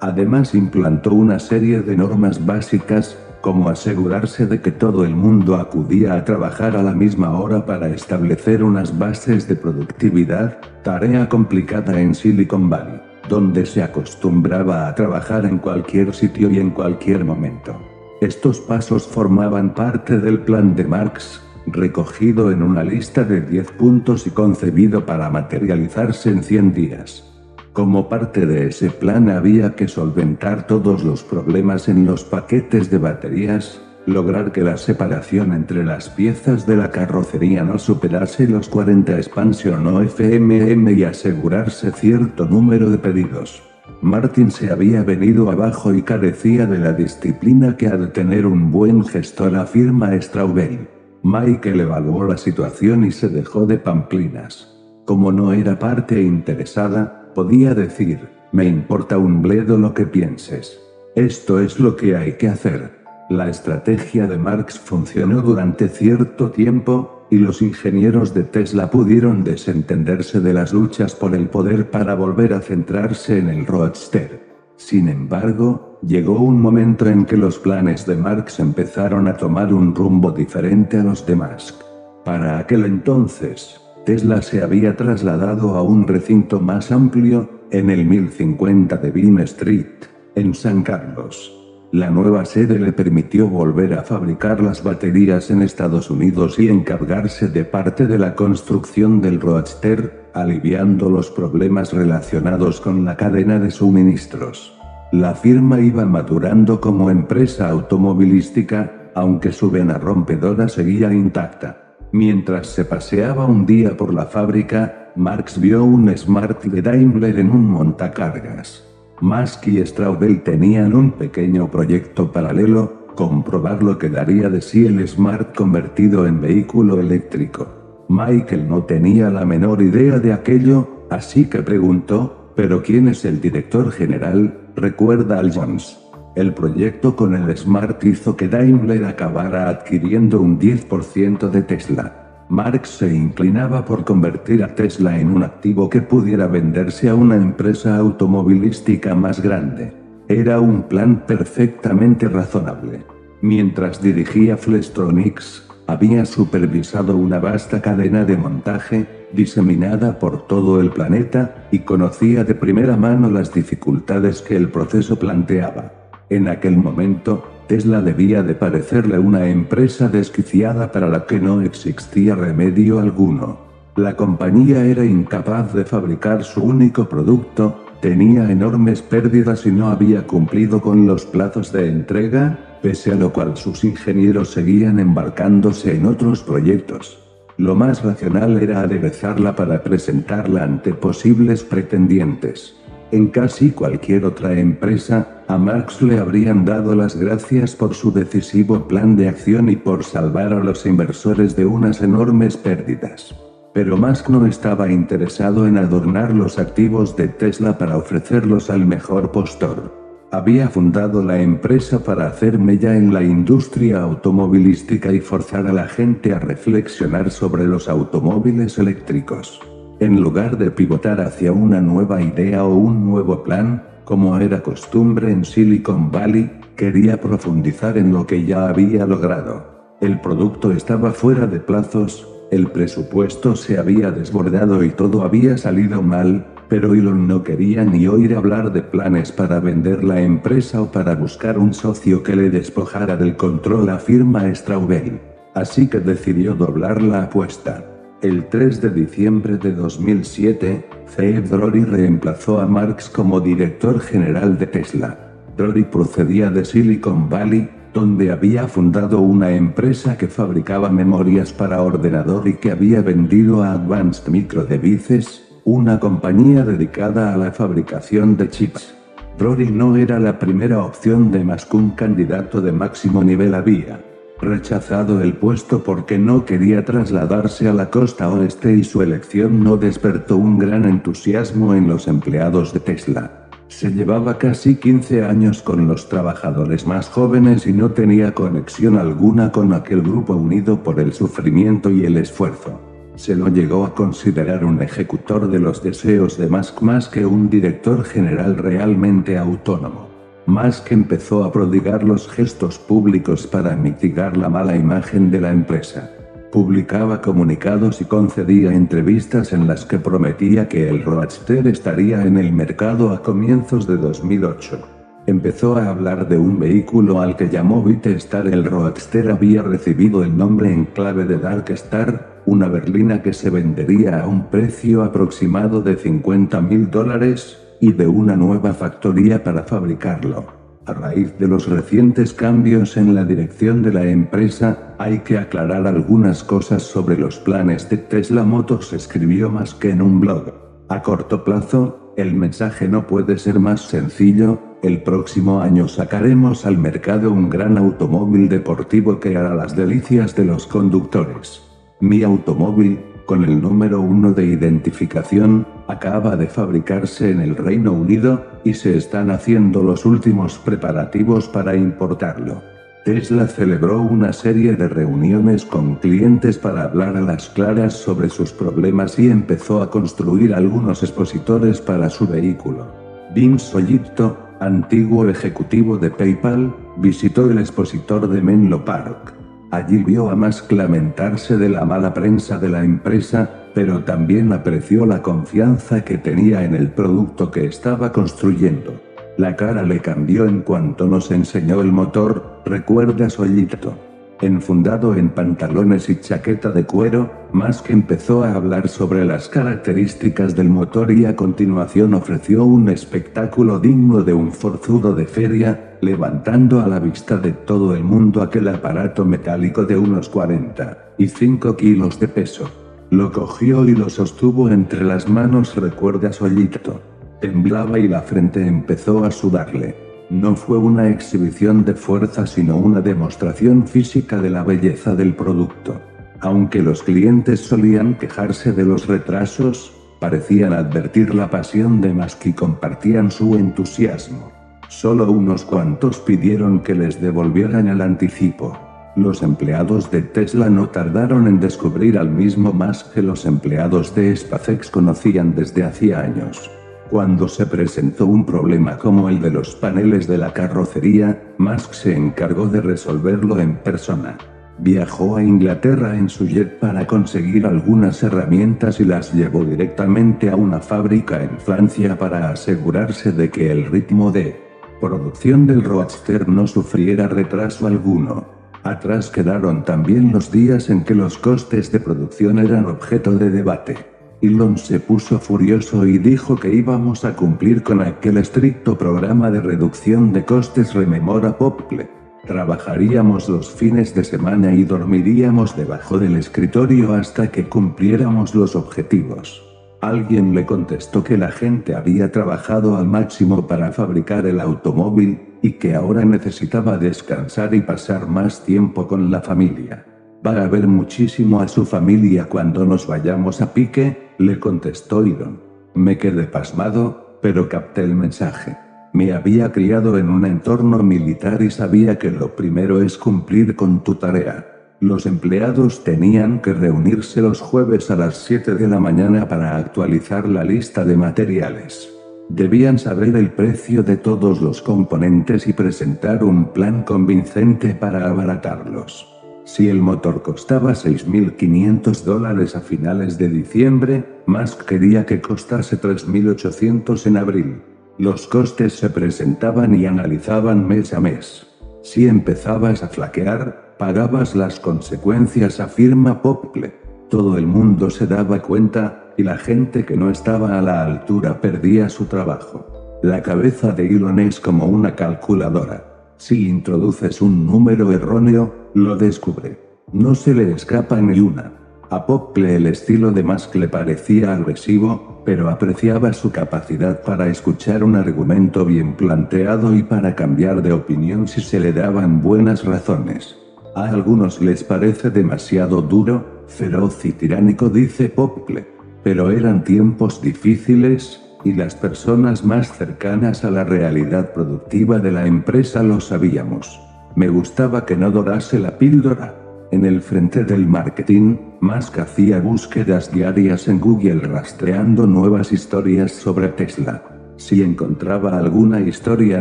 Además implantó una serie de normas básicas, como asegurarse de que todo el mundo acudía a trabajar a la misma hora para establecer unas bases de productividad, tarea complicada en Silicon Valley, donde se acostumbraba a trabajar en cualquier sitio y en cualquier momento. Estos pasos formaban parte del plan de Marx, recogido en una lista de 10 puntos y concebido para materializarse en 100 días. Como parte de ese plan había que solventar todos los problemas en los paquetes de baterías, lograr que la separación entre las piezas de la carrocería no superase los 40 expansion o FMM y asegurarse cierto número de pedidos. Martin se había venido abajo y carecía de la disciplina que ha de tener un buen gestor, afirma Straubel. Michael evaluó la situación y se dejó de pamplinas. Como no era parte interesada, podía decir, me importa un bledo lo que pienses. Esto es lo que hay que hacer. La estrategia de Marx funcionó durante cierto tiempo, y los ingenieros de Tesla pudieron desentenderse de las luchas por el poder para volver a centrarse en el Roadster. Sin embargo, llegó un momento en que los planes de Marx empezaron a tomar un rumbo diferente a los de Musk. Para aquel entonces, Tesla se había trasladado a un recinto más amplio, en el 1050 de Bean Street, en San Carlos. La nueva sede le permitió volver a fabricar las baterías en Estados Unidos y encargarse de parte de la construcción del Roadster, aliviando los problemas relacionados con la cadena de suministros. La firma iba madurando como empresa automovilística, aunque su vena rompedora seguía intacta. Mientras se paseaba un día por la fábrica, Marx vio un Smart de Daimler en un montacargas. Musk y Straubel tenían un pequeño proyecto paralelo, comprobar lo que daría de sí el Smart convertido en vehículo eléctrico. Michael no tenía la menor idea de aquello, así que preguntó, ¿pero quién es el director general? Recuerda al Jones. El proyecto con el Smart hizo que Daimler acabara adquiriendo un 10% de Tesla. Marx se inclinaba por convertir a Tesla en un activo que pudiera venderse a una empresa automovilística más grande. Era un plan perfectamente razonable. Mientras dirigía Flestronics, había supervisado una vasta cadena de montaje, diseminada por todo el planeta, y conocía de primera mano las dificultades que el proceso planteaba. En aquel momento, Tesla debía de parecerle una empresa desquiciada para la que no existía remedio alguno. La compañía era incapaz de fabricar su único producto, tenía enormes pérdidas y no había cumplido con los plazos de entrega, pese a lo cual sus ingenieros seguían embarcándose en otros proyectos. Lo más racional era aderezarla para presentarla ante posibles pretendientes. En casi cualquier otra empresa, a Marx le habrían dado las gracias por su decisivo plan de acción y por salvar a los inversores de unas enormes pérdidas. Pero Musk no estaba interesado en adornar los activos de Tesla para ofrecerlos al mejor postor había fundado la empresa para hacer mella en la industria automovilística y forzar a la gente a reflexionar sobre los automóviles eléctricos. En lugar de pivotar hacia una nueva idea o un nuevo plan, como era costumbre en Silicon Valley, quería profundizar en lo que ya había logrado. El producto estaba fuera de plazos, el presupuesto se había desbordado y todo había salido mal, pero Elon no quería ni oír hablar de planes para vender la empresa o para buscar un socio que le despojara del control a firma Straubel. Así que decidió doblar la apuesta. El 3 de diciembre de 2007, C. Drury reemplazó a Marx como director general de Tesla. Drury procedía de Silicon Valley, donde había fundado una empresa que fabricaba memorias para ordenador y que había vendido a Advanced Micro Devices, una compañía dedicada a la fabricación de chips. Rory no era la primera opción de más que un candidato de máximo nivel había rechazado el puesto porque no quería trasladarse a la costa oeste y su elección no despertó un gran entusiasmo en los empleados de Tesla. Se llevaba casi 15 años con los trabajadores más jóvenes y no tenía conexión alguna con aquel grupo unido por el sufrimiento y el esfuerzo. Se lo llegó a considerar un ejecutor de los deseos de Musk más que un director general realmente autónomo. Musk empezó a prodigar los gestos públicos para mitigar la mala imagen de la empresa. Publicaba comunicados y concedía entrevistas en las que prometía que el Roadster estaría en el mercado a comienzos de 2008. Empezó a hablar de un vehículo al que llamó Star. El Roadster había recibido el nombre en clave de Dark Star, una berlina que se vendería a un precio aproximado de 50 mil dólares, y de una nueva factoría para fabricarlo. A raíz de los recientes cambios en la dirección de la empresa, hay que aclarar algunas cosas sobre los planes de Tesla Motors, escribió más que en un blog. A corto plazo, el mensaje no puede ser más sencillo, el próximo año sacaremos al mercado un gran automóvil deportivo que hará las delicias de los conductores. Mi automóvil, con el número 1 de identificación, acaba de fabricarse en el Reino Unido, y se están haciendo los últimos preparativos para importarlo. Tesla celebró una serie de reuniones con clientes para hablar a las claras sobre sus problemas y empezó a construir algunos expositores para su vehículo. Vince Sollito, antiguo ejecutivo de PayPal, visitó el expositor de Menlo Park. Allí vio a Musk lamentarse de la mala prensa de la empresa, pero también apreció la confianza que tenía en el producto que estaba construyendo. La cara le cambió en cuanto nos enseñó el motor, recuerda Sollito. Enfundado en pantalones y chaqueta de cuero, Musk empezó a hablar sobre las características del motor y a continuación ofreció un espectáculo digno de un forzudo de feria, levantando a la vista de todo el mundo aquel aparato metálico de unos 40 y 5 kilos de peso. Lo cogió y lo sostuvo entre las manos, recuerda Sollito. Temblaba y la frente empezó a sudarle. No fue una exhibición de fuerza sino una demostración física de la belleza del producto. Aunque los clientes solían quejarse de los retrasos, parecían advertir la pasión de Musk y compartían su entusiasmo. Solo unos cuantos pidieron que les devolvieran el anticipo. Los empleados de Tesla no tardaron en descubrir al mismo Musk que los empleados de SpaceX conocían desde hacía años. Cuando se presentó un problema como el de los paneles de la carrocería, Musk se encargó de resolverlo en persona. Viajó a Inglaterra en su jet para conseguir algunas herramientas y las llevó directamente a una fábrica en Francia para asegurarse de que el ritmo de producción del Roadster no sufriera retraso alguno. Atrás quedaron también los días en que los costes de producción eran objeto de debate. Elon se puso furioso y dijo que íbamos a cumplir con aquel estricto programa de reducción de costes rememora Popple. Trabajaríamos los fines de semana y dormiríamos debajo del escritorio hasta que cumpliéramos los objetivos. Alguien le contestó que la gente había trabajado al máximo para fabricar el automóvil, y que ahora necesitaba descansar y pasar más tiempo con la familia. Va a ver muchísimo a su familia cuando nos vayamos a pique, le contestó Iron. Me quedé pasmado, pero capté el mensaje. Me había criado en un entorno militar y sabía que lo primero es cumplir con tu tarea. Los empleados tenían que reunirse los jueves a las 7 de la mañana para actualizar la lista de materiales. Debían saber el precio de todos los componentes y presentar un plan convincente para abaratarlos. Si el motor costaba 6.500 dólares a finales de diciembre, Musk quería que costase 3.800 en abril. Los costes se presentaban y analizaban mes a mes. Si empezabas a flaquear, pagabas las consecuencias, afirma Popple. Todo el mundo se daba cuenta, y la gente que no estaba a la altura perdía su trabajo. La cabeza de Elon es como una calculadora. Si introduces un número erróneo, lo descubre. No se le escapa ni una. A Popple el estilo de Musk le parecía agresivo, pero apreciaba su capacidad para escuchar un argumento bien planteado y para cambiar de opinión si se le daban buenas razones. A algunos les parece demasiado duro, feroz y tiránico, dice Popple. Pero eran tiempos difíciles, y las personas más cercanas a la realidad productiva de la empresa lo sabíamos. Me gustaba que no dorase la píldora, en el frente del marketing, Musk hacía búsquedas diarias en Google rastreando nuevas historias sobre Tesla. Si encontraba alguna historia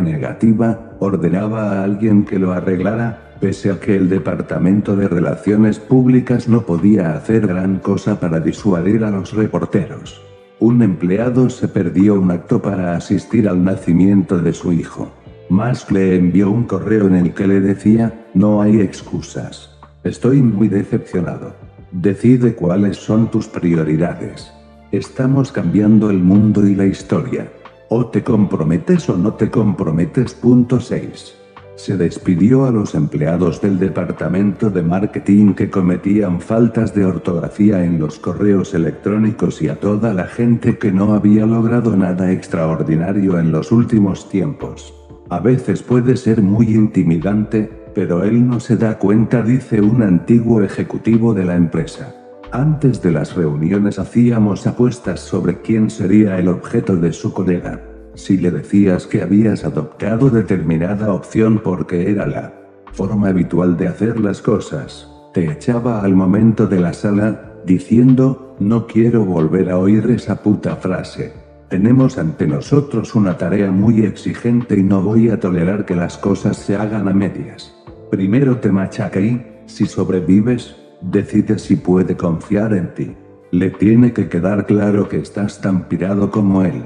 negativa, ordenaba a alguien que lo arreglara, pese a que el Departamento de Relaciones Públicas no podía hacer gran cosa para disuadir a los reporteros. Un empleado se perdió un acto para asistir al nacimiento de su hijo. Musk le envió un correo en el que le decía, no hay excusas. Estoy muy decepcionado. Decide cuáles son tus prioridades. Estamos cambiando el mundo y la historia. O te comprometes o no te comprometes. Punto 6. Se despidió a los empleados del departamento de marketing que cometían faltas de ortografía en los correos electrónicos y a toda la gente que no había logrado nada extraordinario en los últimos tiempos. A veces puede ser muy intimidante, pero él no se da cuenta, dice un antiguo ejecutivo de la empresa. Antes de las reuniones hacíamos apuestas sobre quién sería el objeto de su colega. Si le decías que habías adoptado determinada opción porque era la forma habitual de hacer las cosas, te echaba al momento de la sala, diciendo, no quiero volver a oír esa puta frase. Tenemos ante nosotros una tarea muy exigente y no voy a tolerar que las cosas se hagan a medias. Primero te machaca y, si sobrevives, decide si puede confiar en ti. Le tiene que quedar claro que estás tan pirado como él.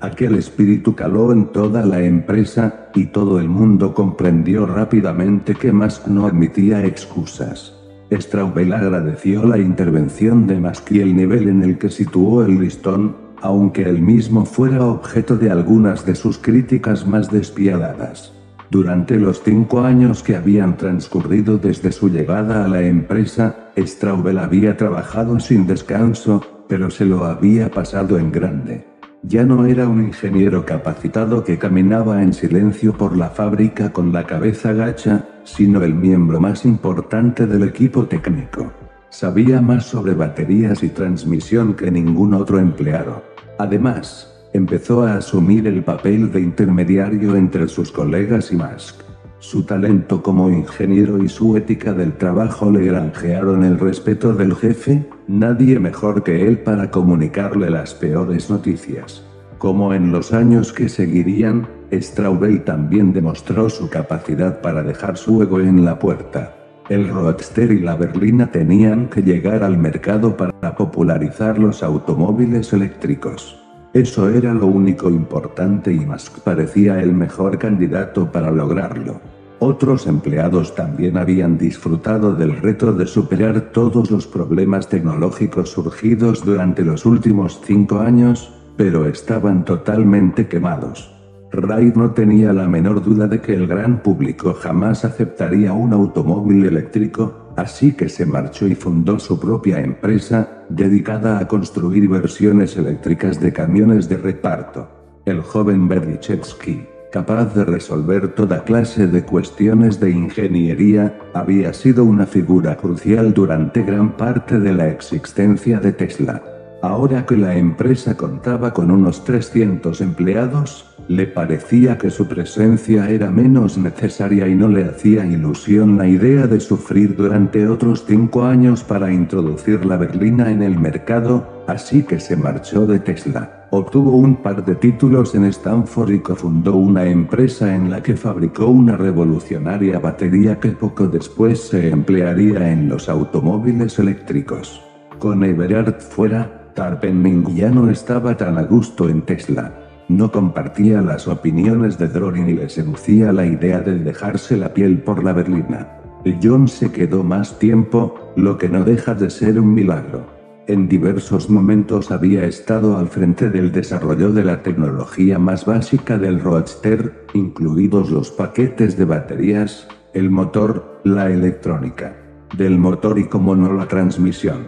Aquel espíritu caló en toda la empresa, y todo el mundo comprendió rápidamente que Musk no admitía excusas. Straubel agradeció la intervención de Musk y el nivel en el que situó el listón, aunque él mismo fuera objeto de algunas de sus críticas más despiadadas. Durante los cinco años que habían transcurrido desde su llegada a la empresa, Straubel había trabajado sin descanso, pero se lo había pasado en grande. Ya no era un ingeniero capacitado que caminaba en silencio por la fábrica con la cabeza gacha, sino el miembro más importante del equipo técnico. Sabía más sobre baterías y transmisión que ningún otro empleado. Además, empezó a asumir el papel de intermediario entre sus colegas y Musk. Su talento como ingeniero y su ética del trabajo le granjearon el respeto del jefe, nadie mejor que él para comunicarle las peores noticias. Como en los años que seguirían, Straubel también demostró su capacidad para dejar su ego en la puerta. El Roadster y la berlina tenían que llegar al mercado para popularizar los automóviles eléctricos. Eso era lo único importante y Musk parecía el mejor candidato para lograrlo. Otros empleados también habían disfrutado del reto de superar todos los problemas tecnológicos surgidos durante los últimos cinco años, pero estaban totalmente quemados. Ray no tenía la menor duda de que el gran público jamás aceptaría un automóvil eléctrico, así que se marchó y fundó su propia empresa, dedicada a construir versiones eléctricas de camiones de reparto. El joven Berdichevsky, capaz de resolver toda clase de cuestiones de ingeniería, había sido una figura crucial durante gran parte de la existencia de Tesla. Ahora que la empresa contaba con unos 300 empleados, le parecía que su presencia era menos necesaria y no le hacía ilusión la idea de sufrir durante otros cinco años para introducir la berlina en el mercado, así que se marchó de Tesla. Obtuvo un par de títulos en Stanford y cofundó una empresa en la que fabricó una revolucionaria batería que poco después se emplearía en los automóviles eléctricos. Con Everard fuera, Tarpenning ya no estaba tan a gusto en Tesla. No compartía las opiniones de Drorin y le seducía la idea de dejarse la piel por la berlina. John se quedó más tiempo, lo que no deja de ser un milagro. En diversos momentos había estado al frente del desarrollo de la tecnología más básica del Roadster, incluidos los paquetes de baterías, el motor, la electrónica. Del motor y como no la transmisión.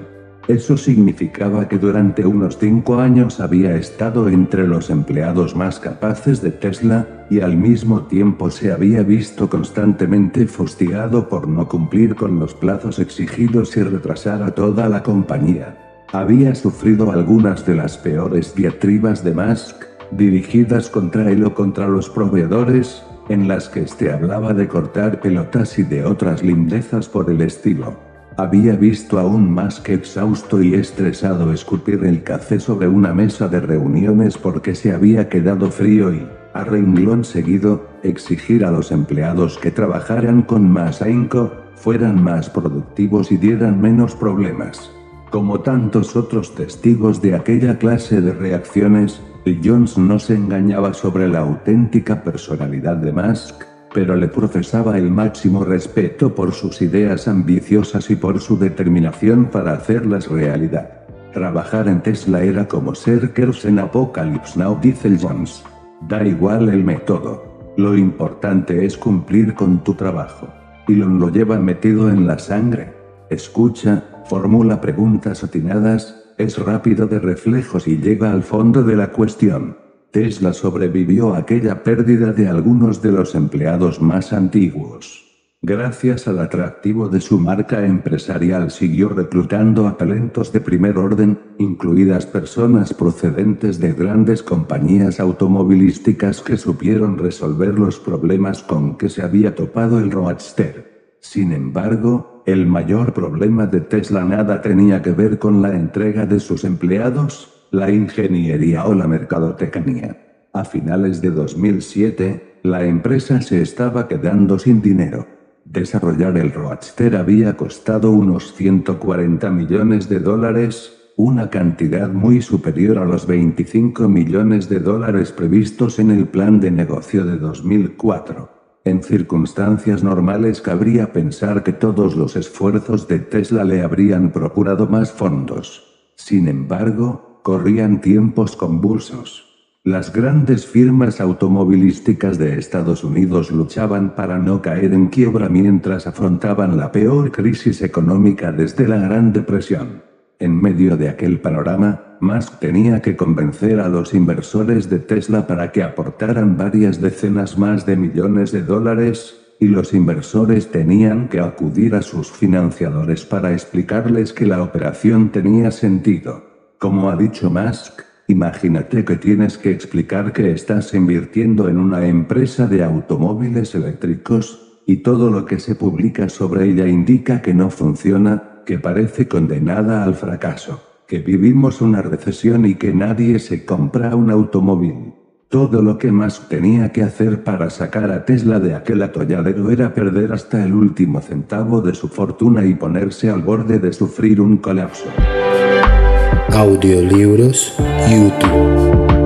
Eso significaba que durante unos cinco años había estado entre los empleados más capaces de Tesla, y al mismo tiempo se había visto constantemente fustigado por no cumplir con los plazos exigidos y retrasar a toda la compañía. Había sufrido algunas de las peores diatribas de Musk, dirigidas contra él o contra los proveedores, en las que este hablaba de cortar pelotas y de otras lindezas por el estilo. Había visto aún más que exhausto y estresado escupir el café sobre una mesa de reuniones porque se había quedado frío y, a renglón seguido, exigir a los empleados que trabajaran con más ahínco, fueran más productivos y dieran menos problemas. Como tantos otros testigos de aquella clase de reacciones, Jones no se engañaba sobre la auténtica personalidad de Musk, pero le profesaba el máximo respeto por sus ideas ambiciosas y por su determinación para hacerlas realidad. Trabajar en Tesla era como ser Kers en Apocalypse Now, dice Jones. Da igual el método. Lo importante es cumplir con tu trabajo. Elon lo lleva metido en la sangre. Escucha, formula preguntas atinadas, es rápido de reflejos y llega al fondo de la cuestión. Tesla sobrevivió a aquella pérdida de algunos de los empleados más antiguos. Gracias al atractivo de su marca empresarial siguió reclutando a talentos de primer orden, incluidas personas procedentes de grandes compañías automovilísticas que supieron resolver los problemas con que se había topado el Roadster. Sin embargo, el mayor problema de Tesla nada tenía que ver con la entrega de sus empleados, la ingeniería o la mercadotecnia. A finales de 2007, la empresa se estaba quedando sin dinero. Desarrollar el Roadster había costado unos 140 millones de dólares, una cantidad muy superior a los 25 millones de dólares previstos en el plan de negocio de 2004. En circunstancias normales cabría pensar que todos los esfuerzos de Tesla le habrían procurado más fondos. Sin embargo, corrían tiempos convulsos. Las grandes firmas automovilísticas de Estados Unidos luchaban para no caer en quiebra mientras afrontaban la peor crisis económica desde la Gran Depresión. En medio de aquel panorama, Musk tenía que convencer a los inversores de Tesla para que aportaran varias decenas más de millones de dólares, y los inversores tenían que acudir a sus financiadores para explicarles que la operación tenía sentido. Como ha dicho Musk, Imagínate que tienes que explicar que estás invirtiendo en una empresa de automóviles eléctricos, y todo lo que se publica sobre ella indica que no funciona, que parece condenada al fracaso, que vivimos una recesión y que nadie se compra un automóvil. Todo lo que más tenía que hacer para sacar a Tesla de aquel atolladero era perder hasta el último centavo de su fortuna y ponerse al borde de sufrir un colapso. Audiolibros YouTube.